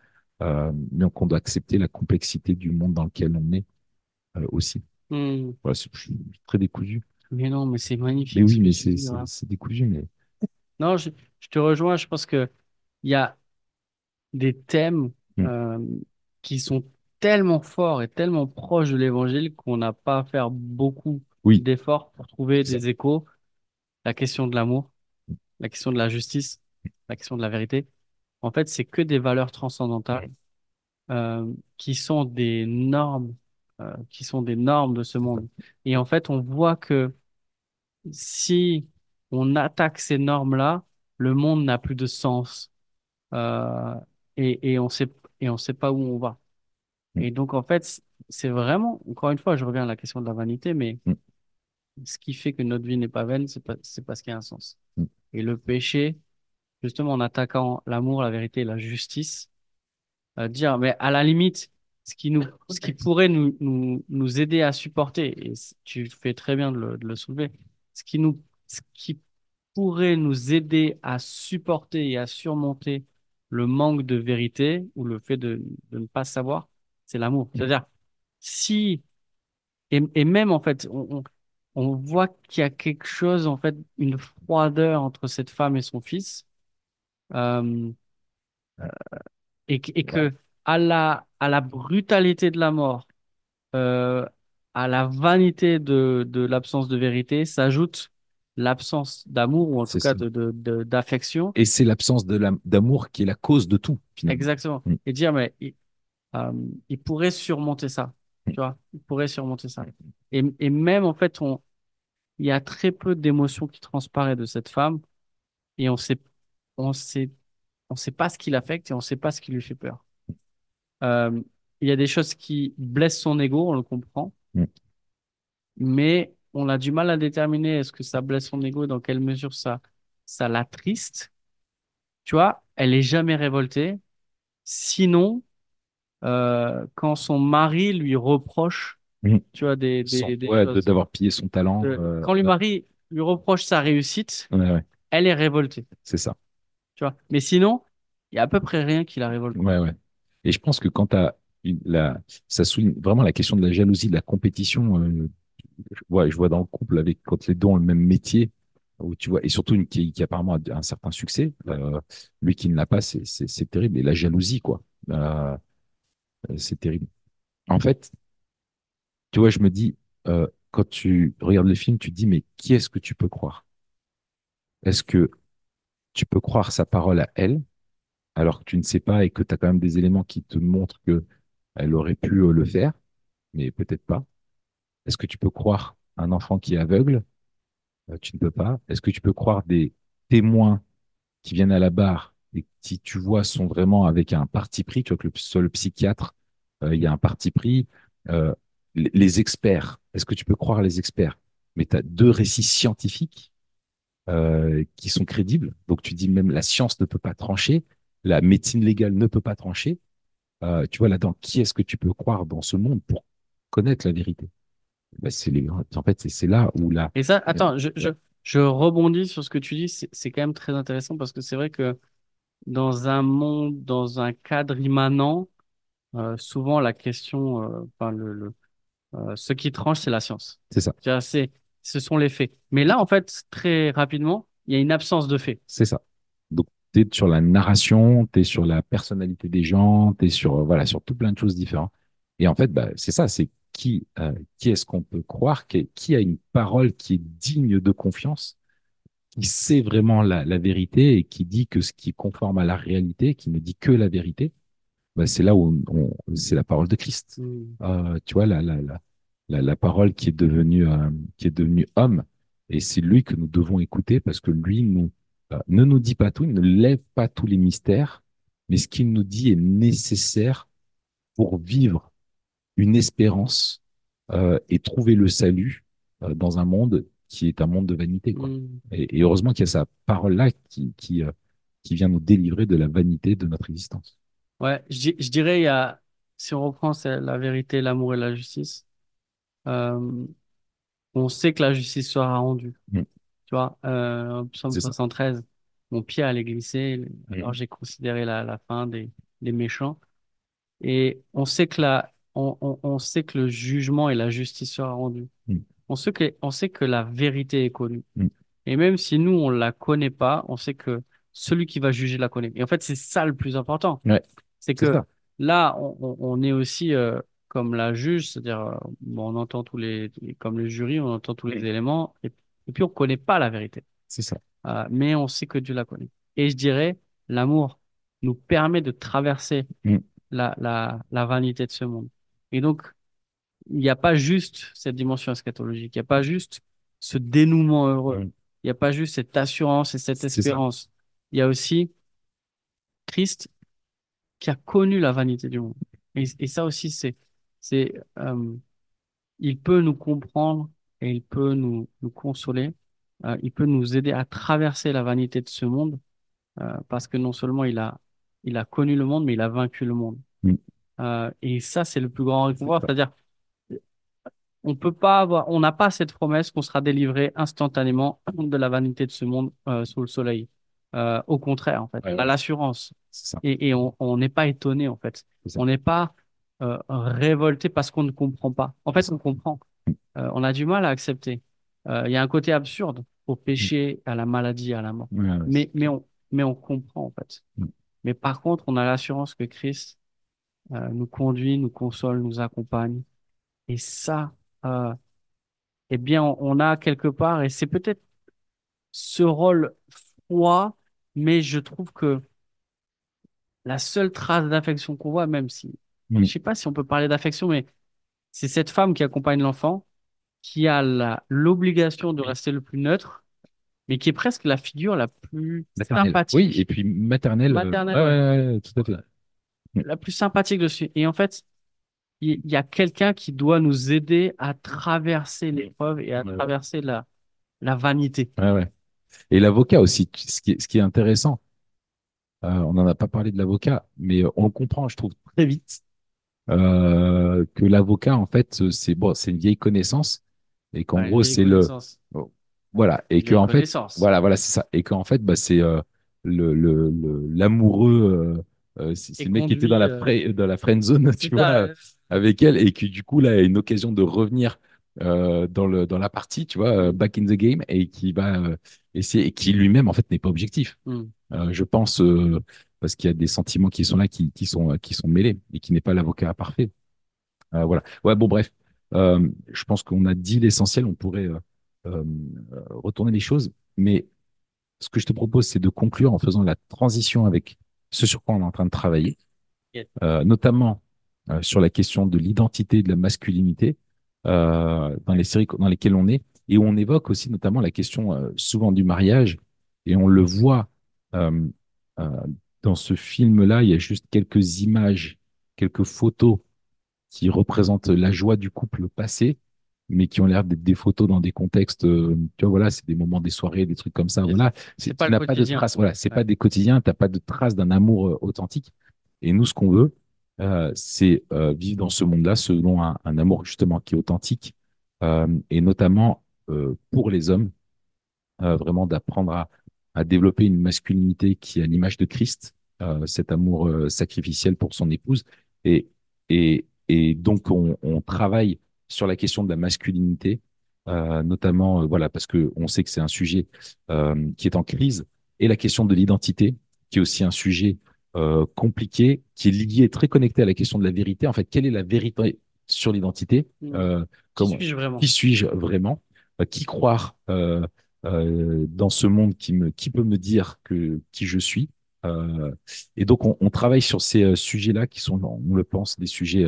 mais qu'on doit accepter la complexité du monde dans lequel on est aussi. Hmm. Voilà, c'est je suis très décousu. Mais non, mais c'est Mais magnifique ce oui, mais tu c'est décousu, mais Non, je, je te rejoins. Je pense que il y a des thèmes Mm. euh, qui sont tellement forts et tellement proches de l'évangile qu'on n'a pas à faire beaucoup oui, d'efforts pour trouver des échos. La question de l'amour, la question de la justice, la question de la vérité. En fait, c'est que des valeurs transcendantales euh, qui sont des normes, euh, qui sont des normes de ce monde. Et en fait, on voit que si on attaque ces normes-là, le monde n'a plus de sens euh, et, et on sait et on sait pas où on va. Mm. Et donc en fait, c'est vraiment, encore une fois, je reviens à la question de la vanité, mais Mm. ce qui fait que notre vie n'est pas vaine, c'est parce qu'il y a un sens. Mm. Et le péché, justement, en attaquant l'amour, la vérité et la justice, euh, dire, mais à la limite, ce qui nous, ce qui pourrait nous, nous, nous aider à supporter, et tu fais très bien de le, de le soulever, ce qui nous, ce qui pourrait nous aider à supporter et à surmonter le manque de vérité ou le fait de, de ne pas savoir, c'est l'amour. C'est-à-dire, si, et, et même en fait, on, voit qu'il y a quelque chose, en fait, une froideur entre cette femme et son fils, euh, et, que- et Ouais, que à la, à la brutalité de la mort, euh, à la vanité de, de l'absence de vérité, s'ajoute l'absence d'amour, ou en tout cas ça. de, de, de- d'affection. Et c'est l'absence la- d'amour qui est la cause de tout, finalement. Exactement. Mm. Et dire, mais il, euh, il pourrait surmonter ça. Mm. Tu vois, il pourrait surmonter ça. Et, et même, en fait, on, il y a très peu d'émotions qui transparaissent de cette femme et on sait, on sait, on sait pas ce qui l'affecte et on sait pas ce qui lui fait peur. Euh, il y a des choses qui blessent son ego, on le comprend, Mm. mais on a du mal à déterminer est-ce que ça blesse son ego, dans quelle mesure ça, ça l'attriste. Tu vois, elle est jamais révoltée. Sinon, euh, quand son mari lui reproche, Mm. tu vois, des, ouais, d'avoir pillé son talent. de- euh, quand le ouais, mari lui reproche sa réussite, ouais, elle est révoltée, c'est ça. tu vois. Mais sinon, il y a à peu près rien qui la révolte. Ouais, ouais. Et je pense que quand tu la, ça souligne vraiment la question de la jalousie, de la compétition. euh, je vois, je vois dans le couple avec quand les deux ont le même métier, où tu vois, et surtout une qui, apparemment a un certain succès, euh, lui qui ne l'a pas, c'est terrible. Et la jalousie, quoi, Euh, c'est terrible. En fait, tu vois, je me dis, euh, quand tu regardes le film, tu te dis, mais qui est-ce que tu peux croire? Est-ce que tu peux croire sa parole à elle alors que tu ne sais pas et que tu as quand même des éléments qui te montrent que elle aurait pu euh, le faire, mais peut-être pas? Est-ce que tu peux croire un enfant qui est aveugle? Euh, tu ne peux pas. Est-ce que tu peux croire des témoins qui viennent à la barre et qui, tu vois, sont vraiment avec un parti pris? Tu vois que le, le psychiatre, euh, il y a un parti pris. Euh, les, experts, est-ce que tu peux croire les experts? Mais tu as deux récits scientifiques qui sont crédibles. Donc tu dis même la science ne peut pas trancher, la médecine légale ne peut pas trancher. Tu vois là-dedans, qui est-ce que tu peux croire dans ce monde pour connaître la vérité? Ben, c'est les, en fait, c'est là où là, Et ça, attends, je, je, je rebondis sur ce que tu dis, c'est c'est quand même très intéressant parce que c'est vrai que dans un monde, dans un cadre immanent, euh, souvent la question, euh, enfin le, le, euh, ce qui tranche, c'est la science. c'est ça, c'est, ce sont les faits. Mais là, en fait, très rapidement, il y a une absence de faits. c'est ça. Donc tu es sur la narration, tu es sur la personnalité des gens, tu es sur, voilà, sur tout plein de choses différentes. Et en fait, bah, c'est ça, c'est qui, euh, qui est-ce qu'on peut croire, qui, qui a une parole qui est digne de confiance qui sait vraiment la, la vérité et qui dit que ce qui est conforme à la réalité, qui ne dit que la vérité, bah, c'est là où on, on- c'est la parole de Christ. Hmm. Euh, tu vois, la, la, la, la, parole qui est devenue, euh, qui est devenue homme. Et c'est lui que nous devons écouter parce que lui nous, ne nous dit pas tout, il ne lève pas tous les mystères, mais ce qu'il nous dit est nécessaire pour vivre une espérance euh, et trouver le salut euh, dans un monde qui est un monde de vanité, quoi. Hmm. Et, et heureusement qu'il y a sa parole-là qui, qui, euh, qui vient nous délivrer de la vanité de notre existence. Ouais, je, di- je dirais, il y a, si on reprend c'est la vérité, l'amour et la justice, on sait que la justice sera rendue. Mm. Tu vois, euh, au psaume C'est ça. 73, mon pied allait glisser, Mm. alors j'ai considéré la, la fin des, des méchants. Et on sait que la, on, on, on sait que le jugement et la justice sera rendu. Mm. On sait que, on sait que la vérité est connue. Mm. Et même si nous, on la connaît pas, on sait que celui qui va juger la connaît. Et en fait, c'est ça le plus important. Ouais, C'est que ça. là, on, on, est aussi euh, comme la juge, c'est-à-dire, euh, on entend tous les, comme le jury, on entend tous les éléments, et, et puis on connaît pas la vérité. C'est ça. Euh, mais on sait que Dieu la connaît. Et je dirais, l'amour nous permet de traverser Mm. la, la, la vanité de ce monde. Et donc, il n'y a pas juste cette dimension eschatologique, il n'y a pas juste ce dénouement heureux, il n'y a pas juste cette assurance et cette espérance. Il y a aussi Christ qui a connu la vanité du monde. Et, et ça aussi, c'est, c'est, euh, il peut nous comprendre et il peut nous, nous consoler. Euh, il peut nous aider à traverser la vanité de ce monde euh, parce que non seulement il a, il a connu le monde, mais il a vaincu le monde. Mm. Euh, et ça, c'est le plus grand réconfort. C'est-à-dire, on peut pas avoir, on n'a pas cette promesse qu'on sera délivré instantanément de la vanité de ce monde euh, sous le soleil. Euh, au contraire, en fait, Ouais, on a l'assurance et, et on n'est pas étonné, en fait. On n'est pas révolté parce qu'on ne comprend pas. En fait, on comprend. Euh, on a du mal à accepter. Il y a un côté absurde au péché, à la maladie, à la mort. Ouais, Mais, mais, on, mais on comprend, en fait. Mm. Mais par contre, on a l'assurance que Christ euh, nous conduit, nous console, nous accompagne. Et ça, euh, eh bien, on, a quelque part, et c'est peut-être ce rôle froid, mais je trouve que la seule trace d'affection qu'on voit, même si, Mm. je sais pas si on peut parler d'affection, mais c'est cette femme qui accompagne l'enfant, qui a l'obligation de rester le plus neutre, mais qui est presque la figure la plus Maternelle. sympathique. Oui, et puis maternelle. euh, Maternelle, ouais, ouais, ouais, tout à fait. La plus sympathique dessus. Et en fait, il y, a quelqu'un qui doit nous aider à traverser l'épreuve et à Ouais, ouais. traverser la, la vanité. Ouais. Et l'avocat aussi, ce qui est, ce qui est intéressant, euh, on n'en a pas parlé de l'avocat, mais euh, on le comprend, je trouve, très vite, euh, que l'avocat, en fait, c'est bon, c'est une vieille connaissance, et qu'en gros, c'est le, connaissance. voilà, et que en fait, voilà, voilà, c'est ça, et qu'en fait, bah, c'est euh, le, le, le- l'amoureux, euh, euh, c'est le mec qui était dans la, fra- dans la friend zone, tu vois, euh, avec elle, et qui du coup, là, a une occasion de revenir euh, dans le, dans la partie, tu vois, euh, back in the game, et qui va euh, essayer, et qui lui-même, en fait, n'est pas objectif. Hmm. Euh, je pense, euh, parce qu'il y a des sentiments qui sont là, qui, qui sont, qui sont mêlés, et qui n'est pas l'avocat parfait. Euh, voilà. Ouais, bon, bref. Euh, je pense qu'on a dit l'essentiel. On pourrait euh, euh, retourner les choses. Mais ce que je te propose, c'est de conclure en faisant la transition avec ce sur quoi on est en train de travailler, euh, notamment euh, sur la question de l'identité et de la masculinité euh, dans les séries dans lesquelles on est, et où on évoque aussi notamment la question souvent du mariage, et on le voit dans ce film-là, il y a juste quelques images, quelques photos qui représentent la joie du couple passé, mais qui ont l'air d'être des photos dans des contextes, euh, tu vois, voilà, c'est des moments des soirées, des trucs comme ça, voilà. C'est pas tu le n'as pas de traces, voilà, c'est Ouais. pas des quotidiens, t'as pas de traces d'un amour euh, authentique. Et nous, ce qu'on veut, euh, c'est euh, vivre dans ce monde-là selon un, un amour justement qui est authentique, et notamment pour les hommes, vraiment d'apprendre à, à développer une masculinité qui est à l'image de Christ, cet amour sacrificiel pour son épouse. Et, et, et donc, on, on travaille sur la question de la masculinité, euh, notamment, euh, voilà, parce que on sait que c'est un sujet euh, qui est en crise, et la question de l'identité, qui est aussi un sujet compliqué, qui est lié, très connecté à la question de la vérité. En fait, quelle est la vérité sur l'identité Mm. euh, Qui suis-je vraiment? qui suis-je vraiment? Qui croire dans ce monde qui me, qui peut me dire que qui je suis? Et donc, on, on travaille sur ces euh, sujets-là qui sont, on le pense, des sujets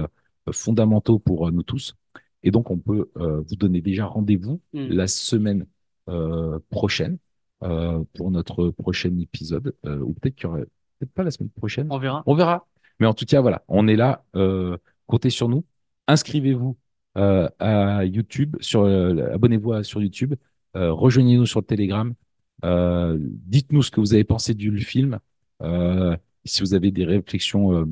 fondamentaux pour nous tous. Et donc, on peut euh, vous donner déjà rendez-vous Mm. la semaine euh, prochaine euh, pour notre prochain épisode, ou peut-être qu'il y aurait, peut-être pas la semaine prochaine. On verra. On verra. Mais en tout cas, voilà, on est là. Comptez sur nous. Inscrivez-vous à YouTube, sur, abonnez-vous à- sur YouTube, rejoignez-nous sur le Telegram. Dites-nous ce que vous avez pensé du film. Si vous avez des réflexions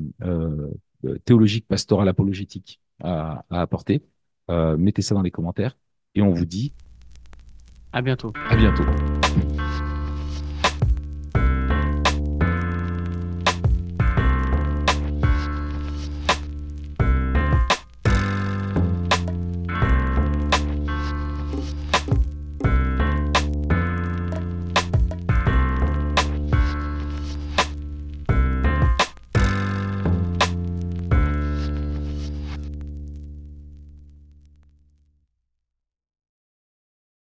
théologiques, pastorales, apologétiques à, à apporter, mettez ça dans les commentaires. Et on vous dit À bientôt. à bientôt.